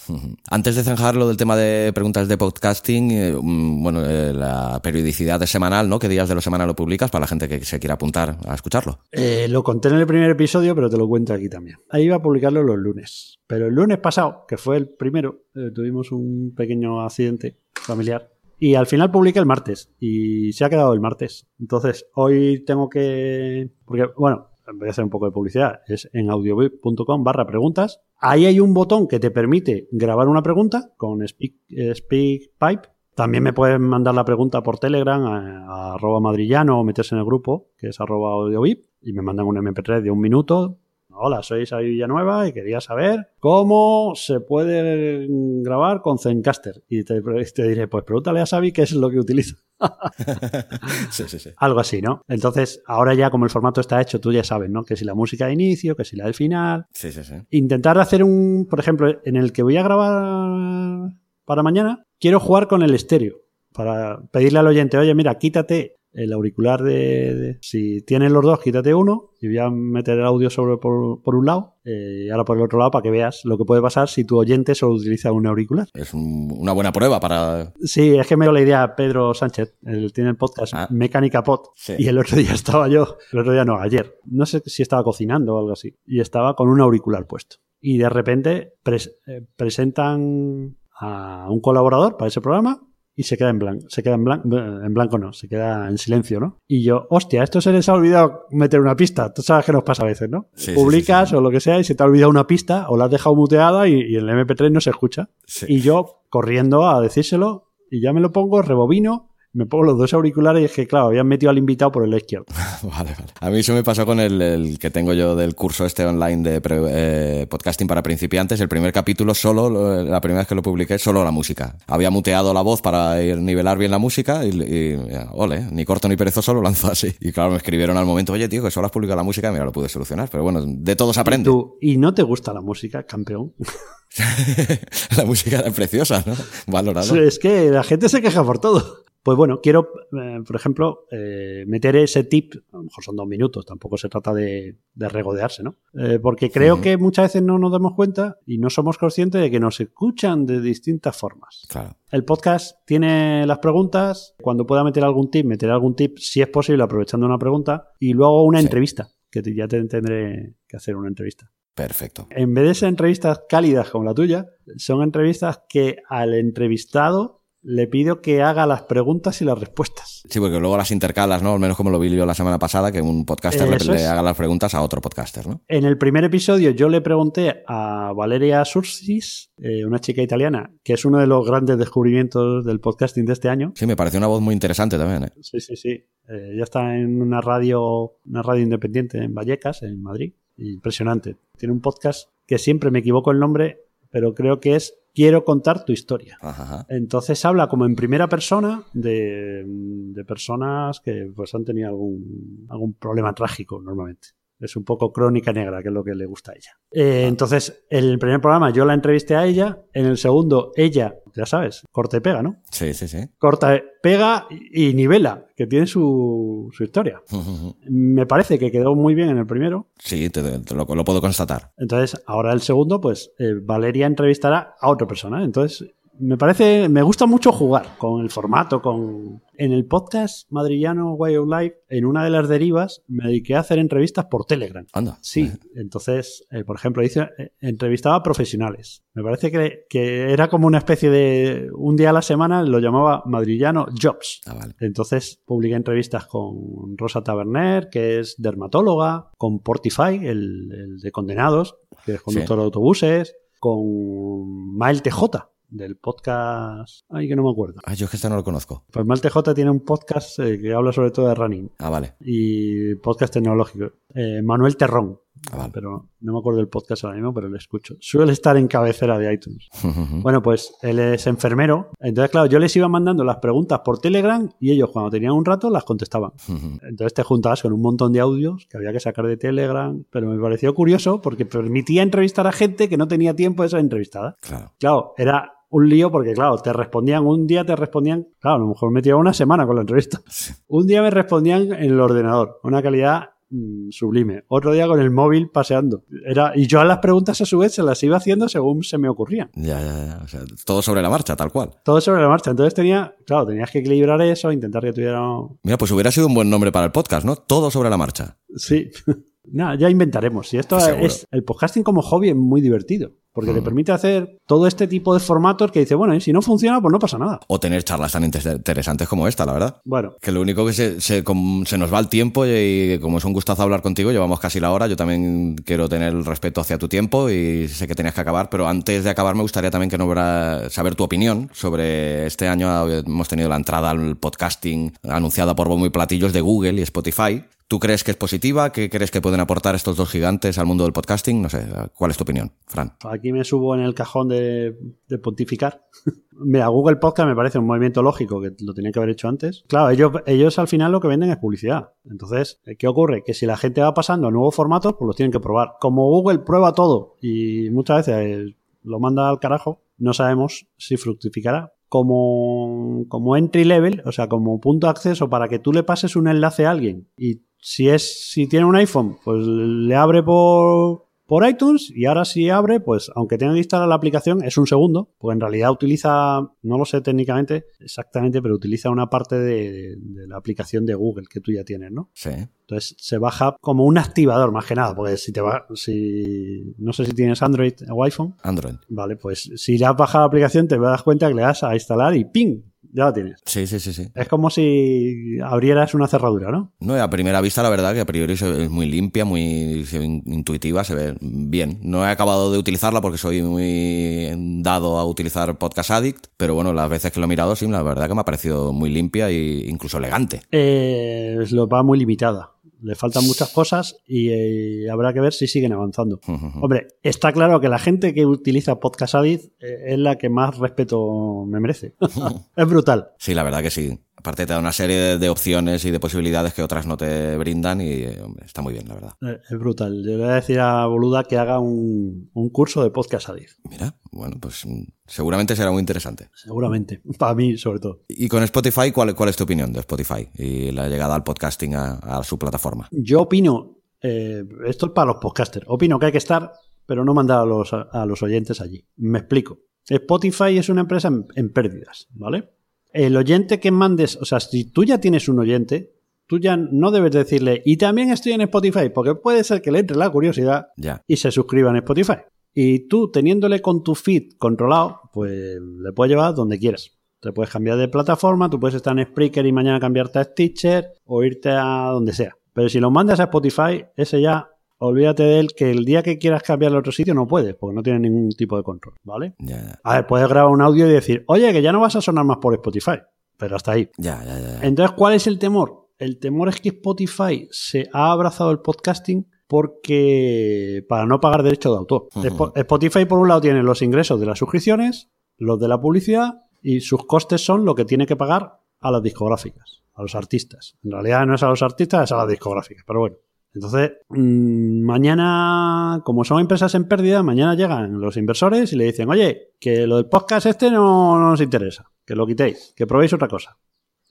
(laughs) Antes de zanjar lo del tema de preguntas de podcasting, eh, mm, bueno, eh, la periodicidad es semanal, ¿no? ¿Qué días de la semana lo publicas para la gente que se quiera apuntar a escucharlo? Eh, lo conté en el primer episodio, pero te lo cuento aquí también. Ahí iba a publicarlo los lunes. Pero el lunes pasado, que fue el primero, eh, tuvimos un pequeño accidente familiar. Y al final publiqué el martes. Y se ha quedado el martes. Entonces, hoy tengo que. Porque, bueno, voy a hacer un poco de publicidad. Es en audiobip.com barra preguntas. Ahí hay un botón que te permite grabar una pregunta con Speak, eh, SpeakPipe. También me pueden mandar la pregunta por Telegram a, a arroba madrillano o meterse en el grupo, que es arroba audiovip, y me mandan un MP3 de un minuto. Hola, soy Xavi Villanueva y quería saber cómo se puede grabar con Zencaster. Y te, te diré, pues pregúntale a Xavi qué es lo que utiliza. (laughs) sí, sí, sí. Algo así, ¿no? Entonces, ahora ya como el formato está hecho, tú ya sabes, ¿no? Que si la música de inicio, que si la del final. Sí, sí, sí. Intentar hacer un, por ejemplo, en el que voy a grabar para mañana, quiero jugar con el estéreo. Para pedirle al oyente, oye, mira, quítate el auricular de, de- Si tienes los dos, quítate uno y voy a meter el audio sobre por, por un lado eh, y ahora por el otro lado para que veas lo que puede pasar si tu oyente solo utiliza un auricular. Es un- una buena prueba para... Sí, es que me dio la idea Pedro Sánchez, él tiene el podcast Ah. Mecánica Pod, Sí. y el otro día (laughs) estaba yo, el otro día no, ayer, no sé si estaba cocinando o algo así, y estaba con un auricular puesto. Y de repente pres- eh, presentan a un colaborador para ese programa y se queda en blanco, se queda en blanco, en blanco no, se queda en silencio, ¿no? Y yo, hostia, esto se les ha olvidado meter una pista. Tú sabes que nos pasa a veces, ¿no? Sí, Publicas sí, sí. o lo que sea y se te ha olvidado una pista o la has dejado muteada y, y el MP3 no se escucha. Y yo corriendo a decírselo y ya me lo pongo, rebobino, me pongo los dos auriculares y es que, claro, habían metido al invitado por el izquierdo. (laughs) Vale, vale. A mí eso me pasó con el, el que tengo yo del curso este online de pre- eh, podcasting para principiantes. El primer capítulo solo, lo- la primera vez que lo publiqué, solo la música. Había muteado la voz para ir nivelar bien la música y, y, ya, ole, ni corto ni perezoso lo lanzó así. Y claro, me escribieron al momento, oye tío, que solo has publicado la música, mira, lo pude solucionar. Pero bueno, de todo se aprende. Tú, ¿Y no te gusta la música, campeón? (laughs) la música era preciosa, ¿no? Valorado. es que la gente se queja por todo. Pues bueno, quiero, eh, por ejemplo, eh, meter ese tip, a lo mejor son dos minutos, tampoco se trata de, de regodearse, ¿no? Eh, porque creo que muchas veces no nos damos cuenta y no somos conscientes de que nos escuchan de distintas formas. Claro. El podcast tiene las preguntas. Cuando pueda meter algún tip, meteré algún tip, si es posible, aprovechando una pregunta. Y luego una Sí. entrevista, que ya te tendré que hacer una entrevista. Perfecto. En vez de ser entrevistas cálidas como la tuya, son entrevistas que al entrevistado le pido que haga las preguntas y las respuestas. Sí, porque luego las intercalas, ¿no? Al menos como lo vi yo la semana pasada, que un podcaster le, haga las preguntas a otro podcaster, ¿no? En el primer episodio yo le pregunté a Valeria Sursis, eh, una chica italiana, que es uno de los grandes descubrimientos del podcasting de este año, Sí, me pareció una voz muy interesante también, ¿eh? Sí, sí, sí. Eh, ya está en una radio, una radio independiente en Vallecas, en Madrid. Impresionante. Tiene un podcast que siempre me equivoco el nombre, pero creo que es Quiero contar tu historia. Ajá. Entonces habla como en primera persona de, de personas que pues han tenido algún, algún problema trágico normalmente. Es un poco crónica negra, que es lo que le gusta a ella. Eh, entonces, en el primer programa yo la entrevisté a ella, en el segundo ella, ya sabes, corta y pega, ¿no? Sí, sí, sí. corta, pega y nivela, que tiene su, su historia. (laughs) Me parece que quedó muy bien en el primero. Sí, te, te lo, lo puedo constatar. Entonces, ahora el segundo, pues eh, Valeria entrevistará a otra persona. Entonces, me parece, me gusta mucho jugar con el formato, con... En el podcast madrillano Way of Life, en una de las derivas, me dediqué a hacer entrevistas por Telegram. Anda. Sí, entonces, eh, por ejemplo, hice, eh, entrevistaba a profesionales. Me parece que, que era como una especie de. Un día a la semana lo llamaba Madrillano Jobs. Ah, vale. Entonces publiqué entrevistas con Rosa Taberner, que es dermatóloga, con Portify, el, el de condenados, que es conductor de autobuses, con Mael TJ, del podcast. Ay, que no me acuerdo. Ah, yo es que este no lo conozco. Pues Mael TJ tiene un podcast eh, que habla sobre todo de running Ah, vale. y podcast tecnológico. Eh, Manuel Terrón. Ah, vale. Pero no me acuerdo del podcast ahora mismo, pero lo escucho. Suele estar en cabecera de iTunes. (laughs) Bueno, pues él es enfermero. Entonces, claro, yo les iba mandando las preguntas por Telegram y ellos, cuando tenían un rato, las contestaban. (laughs) Entonces te juntabas con un montón de audios que había que sacar de Telegram. Pero me pareció curioso porque permitía entrevistar a gente que no tenía tiempo de ser entrevistada. claro. Claro, era un lío porque, claro, te respondían un día, te respondían, claro, a lo mejor me tiraba una semana con la entrevista. (laughs) Un día me respondían en el ordenador, una calidad mm, sublime. Otro día con el móvil paseando. Era, y yo a las preguntas a su vez se las iba haciendo según se me ocurrían. Ya, ya, ya. O sea, todo sobre la marcha, tal cual. Todo sobre la marcha. Entonces tenía, claro, tenías que equilibrar eso, intentar que tuviera... Mira, pues hubiera sido un buen nombre para el podcast, ¿no? Todo sobre la marcha. Sí. (laughs) Nada, ya inventaremos. Y esto Seguro. es el podcasting como hobby es muy divertido. Porque te permite hacer todo este tipo de formatos que dice, bueno, si no funciona, pues no pasa nada. O tener charlas tan inter- interesantes como esta, la verdad. Bueno, Que lo único que se, se, se nos va el tiempo y, como es un gustazo hablar contigo, llevamos casi la hora. Yo también quiero tener el respeto hacia tu tiempo y sé que tenías que acabar, pero antes de acabar me gustaría también que nos hubiera saber tu opinión sobre este año. Hemos tenido la entrada al podcasting anunciada por bombo y platillos de Google y Spotify. ¿Tú crees que es positiva? ¿Qué crees que pueden aportar estos dos gigantes al mundo del podcasting? No sé, ¿cuál es tu opinión, Fran? Aquí me subo en el cajón de, pontificar. (laughs) Mira, Google Podcast me parece un movimiento lógico que lo tenía que haber hecho antes. Claro, ellos, al final lo que venden es publicidad. Entonces, ¿qué ocurre? Que si la gente va pasando a nuevos formatos, pues los tienen que probar. Como Google prueba todo y muchas veces lo manda al carajo, no sabemos si fructificará. como, como entry level, o sea, como punto de acceso para que tú le pases un enlace a alguien. Y si es, si tiene un iPhone, pues le abre por, por iTunes y ahora si abre, pues aunque tenga que instalar la aplicación, es un segundo, porque en realidad utiliza, no lo sé técnicamente exactamente, pero utiliza una parte de, de la aplicación de Google que tú ya tienes, ¿no? Sí. Entonces se baja como un activador más que nada, porque si te va, si no sé si tienes Android o iPhone, Android. vale, pues si ya has bajado la aplicación te das cuenta que le das a instalar y ¡ping! Ya la tienes. Sí, sí, sí, sí. Es como si abrieras una cerradura, ¿no? No, y a primera vista, la verdad que a priori es muy limpia, muy intuitiva, se ve bien. No he acabado de utilizarla porque soy muy dado a utilizar Podcast Addict, pero bueno, las veces que lo he mirado, sí, la verdad que me ha parecido muy limpia e incluso elegante. Eh, lo va muy limitada. Le faltan muchas cosas y eh, habrá que ver si siguen avanzando. Hombre, está claro que la gente que utiliza Podcast Addict eh, es la que más respeto me merece. (laughs) es brutal. Sí, la verdad que sí. Aparte te da una serie de, opciones y de posibilidades que otras no te brindan y eh, hombre, está muy bien, la verdad. Eh, Es brutal. Yo le voy a decir a Boluda que haga un, un curso de Podcast Addict. Mira, bueno, pues mm, seguramente será muy interesante. Seguramente. (laughs) Para mí, sobre todo. Y con Spotify, ¿cuál, cuál es tu opinión de Spotify y la llegada al podcasting a, a su plataforma? Yo opino, eh, esto es para los podcasters, opino que hay que estar, pero no mandar a los, a los oyentes allí. Me explico. Spotify es una empresa en, en pérdidas, ¿vale? El oyente que mandes, o sea, si tú ya tienes un oyente, tú ya no debes decirle, y también estoy en Spotify, porque puede ser que le entre la curiosidad Ya. y se suscriba en Spotify. Y tú, teniéndole con tu feed controlado, pues le puedes llevar donde quieras. Te puedes cambiar de plataforma, tú puedes estar en Spreaker y mañana cambiarte a Stitcher o irte a donde sea. Pero si lo mandas a Spotify, ese ya, olvídate de él, que el día que quieras cambiarlo a otro sitio no puedes, porque no tiene ningún tipo de control, ¿vale? Ya, ya, A ver, puedes grabar un audio y decir, oye, que ya no vas a sonar más por Spotify, pero hasta ahí. ya, ya, ya. Entonces, ¿cuál es el temor? El temor es que Spotify se ha abrazado el podcasting porque para no pagar derecho de autor. Spotify, por un lado, tiene los ingresos de las suscripciones, los de la publicidad y sus costes son lo que tiene que pagar a las discográficas, a los artistas. En realidad no es a los artistas, es a las discográficas, pero bueno. Entonces, mm, mañana, como son empresas en pérdida, mañana llegan los inversores y le dicen, oye, que lo del podcast este no, no nos interesa, que lo quitéis, que probéis otra cosa.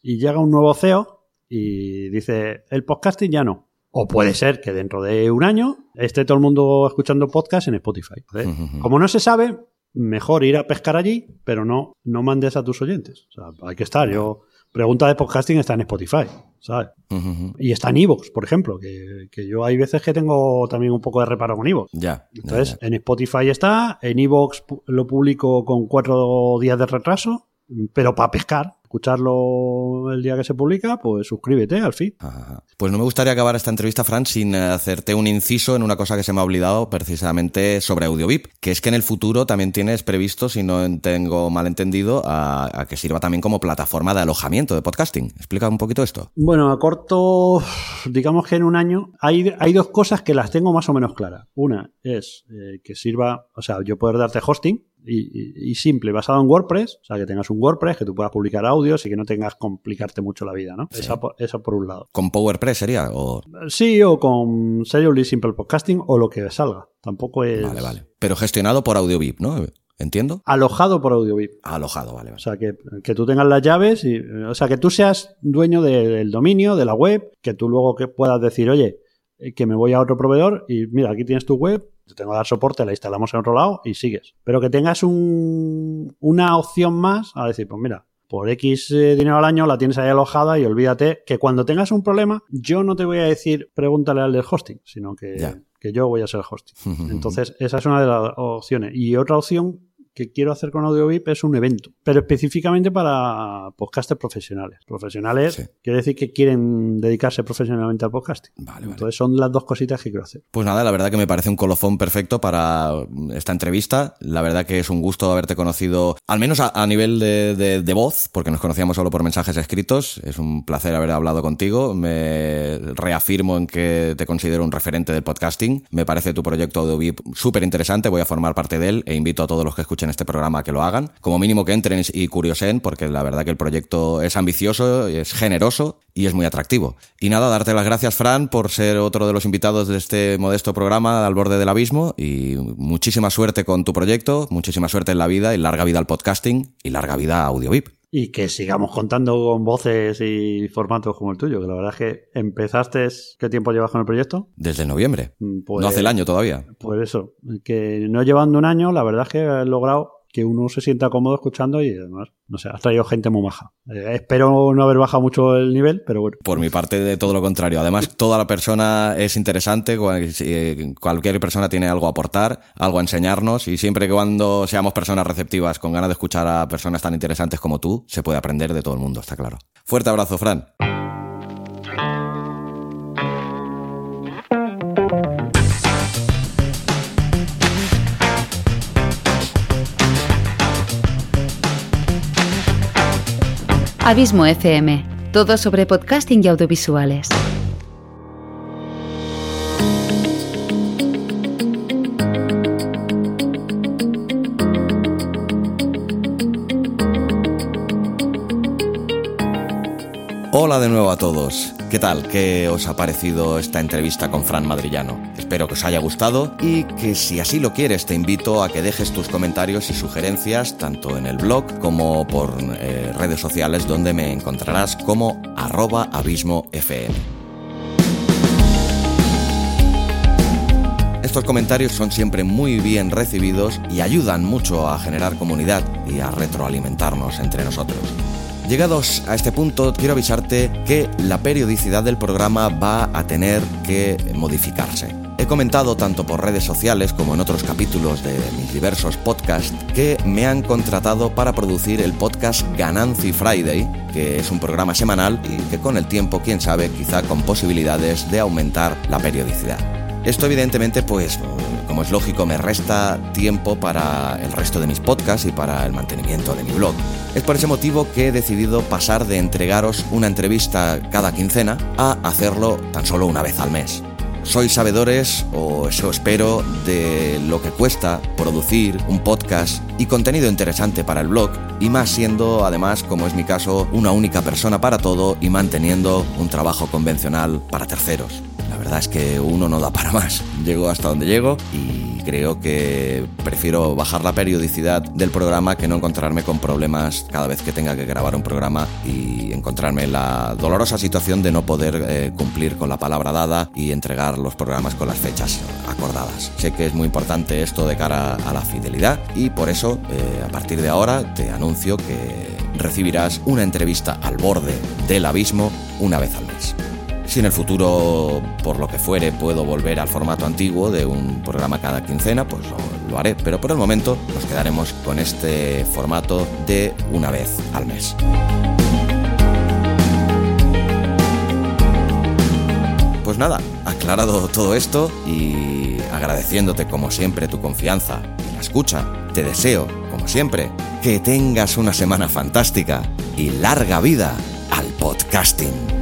Y llega un nuevo CEO y dice, el podcasting ya no. O puede ser que dentro de un año esté todo el mundo escuchando podcast en Spotify. Como no se sabe, mejor ir a pescar allí, pero no, no mandes a tus oyentes. O sea, hay que estar. Yo, pregunta de podcasting está en Spotify, ¿sabes? Y está en Evox, por ejemplo, que, que yo hay veces que tengo también un poco de reparo con Evox. Ya. Entonces, ya. en Spotify está, en Evox lo publico con cuatro días de retraso, pero para pescar, escucharlo el día que se publica, pues suscríbete al. Ajá, ajá. Pues no me gustaría acabar esta entrevista, Fran, sin eh, hacerte un inciso en una cosa que se me ha olvidado precisamente sobre AudioVip, que es que en el futuro también tienes previsto, si no tengo mal entendido, a, a que sirva también como plataforma de alojamiento de podcasting. Explica un poquito esto. Bueno, a corto, digamos que en un año, hay, hay dos cosas que las tengo más o menos claras. Una es eh, que sirva, o sea, yo poder darte hosting y, y- simple, basado en WordPress, o sea, que tengas un WordPress, que tú puedas publicar audios y que no tengas que complicarte mucho la vida, ¿no? Sí. Esa, por- esa por un lado. ¿Con PowerPress sería? O... Sí, o con Seriously Simple Podcasting o lo que salga. Tampoco es Vale, vale. Pero gestionado por AudioVip, ¿no? ¿Entiendo? alojado por AudioVip. Alojado, vale, O sea, que, que tú tengas las llaves, y, o sea, que tú seas dueño de- del dominio, de la web, que tú luego que puedas decir, oye, eh, que me voy a otro proveedor y mira, aquí tienes tu web, te tengo que dar soporte, la instalamos en otro lado y sigues. Pero que tengas un, una opción más a decir, pues mira, por X eh, dinero al año la tienes ahí alojada y olvídate que cuando tengas un problema, yo no te voy a decir pregúntale al del hosting, sino que, que yo voy a ser el hosting. (laughs) Entonces, esa es una de las opciones. Y otra opción que quiero hacer con AudioVip es un evento, pero específicamente para podcasters profesionales. Profesionales Sí. quiere decir que quieren dedicarse profesionalmente al podcasting. Vale, vale. Entonces, son las dos cositas que quiero hacer. Pues nada, la verdad que me parece un colofón perfecto para esta entrevista. La verdad que es un gusto haberte conocido, al menos a, a nivel de, de- de voz, porque nos conocíamos solo por mensajes escritos. Es un placer haber hablado contigo. Me reafirmo en que te considero un referente del podcasting. Me parece tu proyecto AudioVip súper interesante. Voy a formar parte de él e invito a todos los que escuchan escuchen este programa que lo hagan. Como mínimo que entren y curiosen, porque la verdad que el proyecto es ambicioso, es generoso y es muy atractivo. Y nada, darte las gracias, Fran, por ser otro de los invitados de este modesto programa al borde del abismo y muchísima suerte con tu proyecto, muchísima suerte en la vida y larga vida al podcasting y larga vida a AudioVip. Y que sigamos contando con voces y formatos como el tuyo, que la verdad es que empezaste, ¿qué tiempo llevas con el proyecto? Desde noviembre. Pues, no hace el año todavía. Pues eso, que no llevando un año, la verdad es que has logrado que uno se sienta cómodo escuchando y además, no sé, has traído gente muy maja. Eh, espero no haber bajado mucho el nivel, pero bueno. Por mi parte, de todo lo contrario. Además, (laughs) toda la persona es interesante, eh, cualquier persona tiene algo a aportar, algo a enseñarnos y siempre que cuando seamos personas receptivas con ganas de escuchar a personas tan interesantes como tú, se puede aprender de todo el mundo, está claro. Fuerte abrazo, Fran. Abismo FM, todo sobre podcasting y audiovisuales. Hola de nuevo a todos. ¿Qué tal? ¿Qué os ha parecido esta entrevista con Fran Madrillano? Espero que os haya gustado y que si así lo quieres te invito a que dejes tus comentarios y sugerencias tanto en el blog como por eh, redes sociales donde me encontrarás como arroba abismofm. Estos comentarios son siempre muy bien recibidos y ayudan mucho a generar comunidad y a retroalimentarnos entre nosotros. Llegados a este punto, quiero avisarte que la periodicidad del programa va a tener que modificarse. He comentado tanto por redes sociales como en otros capítulos de mis diversos podcasts que me han contratado para producir el podcast Ganancy Friday, que es un programa semanal y que con el tiempo, quién sabe, quizá con posibilidades de aumentar la periodicidad. Esto evidentemente, pues, como es lógico, me resta tiempo para el resto de mis podcasts y para el mantenimiento de mi blog. Es por ese motivo que he decidido pasar de entregaros una entrevista cada quincena a hacerlo tan solo una vez al mes sois sabedores, o eso espero, de lo que cuesta producir un podcast y contenido interesante para el blog, y más siendo, además, como es mi caso, una única persona para todo y manteniendo un trabajo convencional para terceros. La verdad es que uno no da para más. Llego hasta donde llego y creo que prefiero bajar la periodicidad del programa que no encontrarme con problemas cada vez que tenga que grabar un programa y encontrarme en la dolorosa situación de no poder eh, cumplir con la palabra dada y entregar los programas con las fechas acordadas. Sé que es muy importante esto de cara a la fidelidad y por eso eh, a partir de ahora te anuncio que recibirás una entrevista al borde del abismo una vez al mes. Si en el futuro, por lo que fuere, puedo volver al formato antiguo de un programa cada quincena, pues lo, haré. Pero por el momento nos quedaremos con este formato de una vez al mes. Pues nada, aclarado todo esto y agradeciéndote como siempre tu confianza y la escucha, te deseo, como siempre, que tengas una semana fantástica y larga vida al podcasting.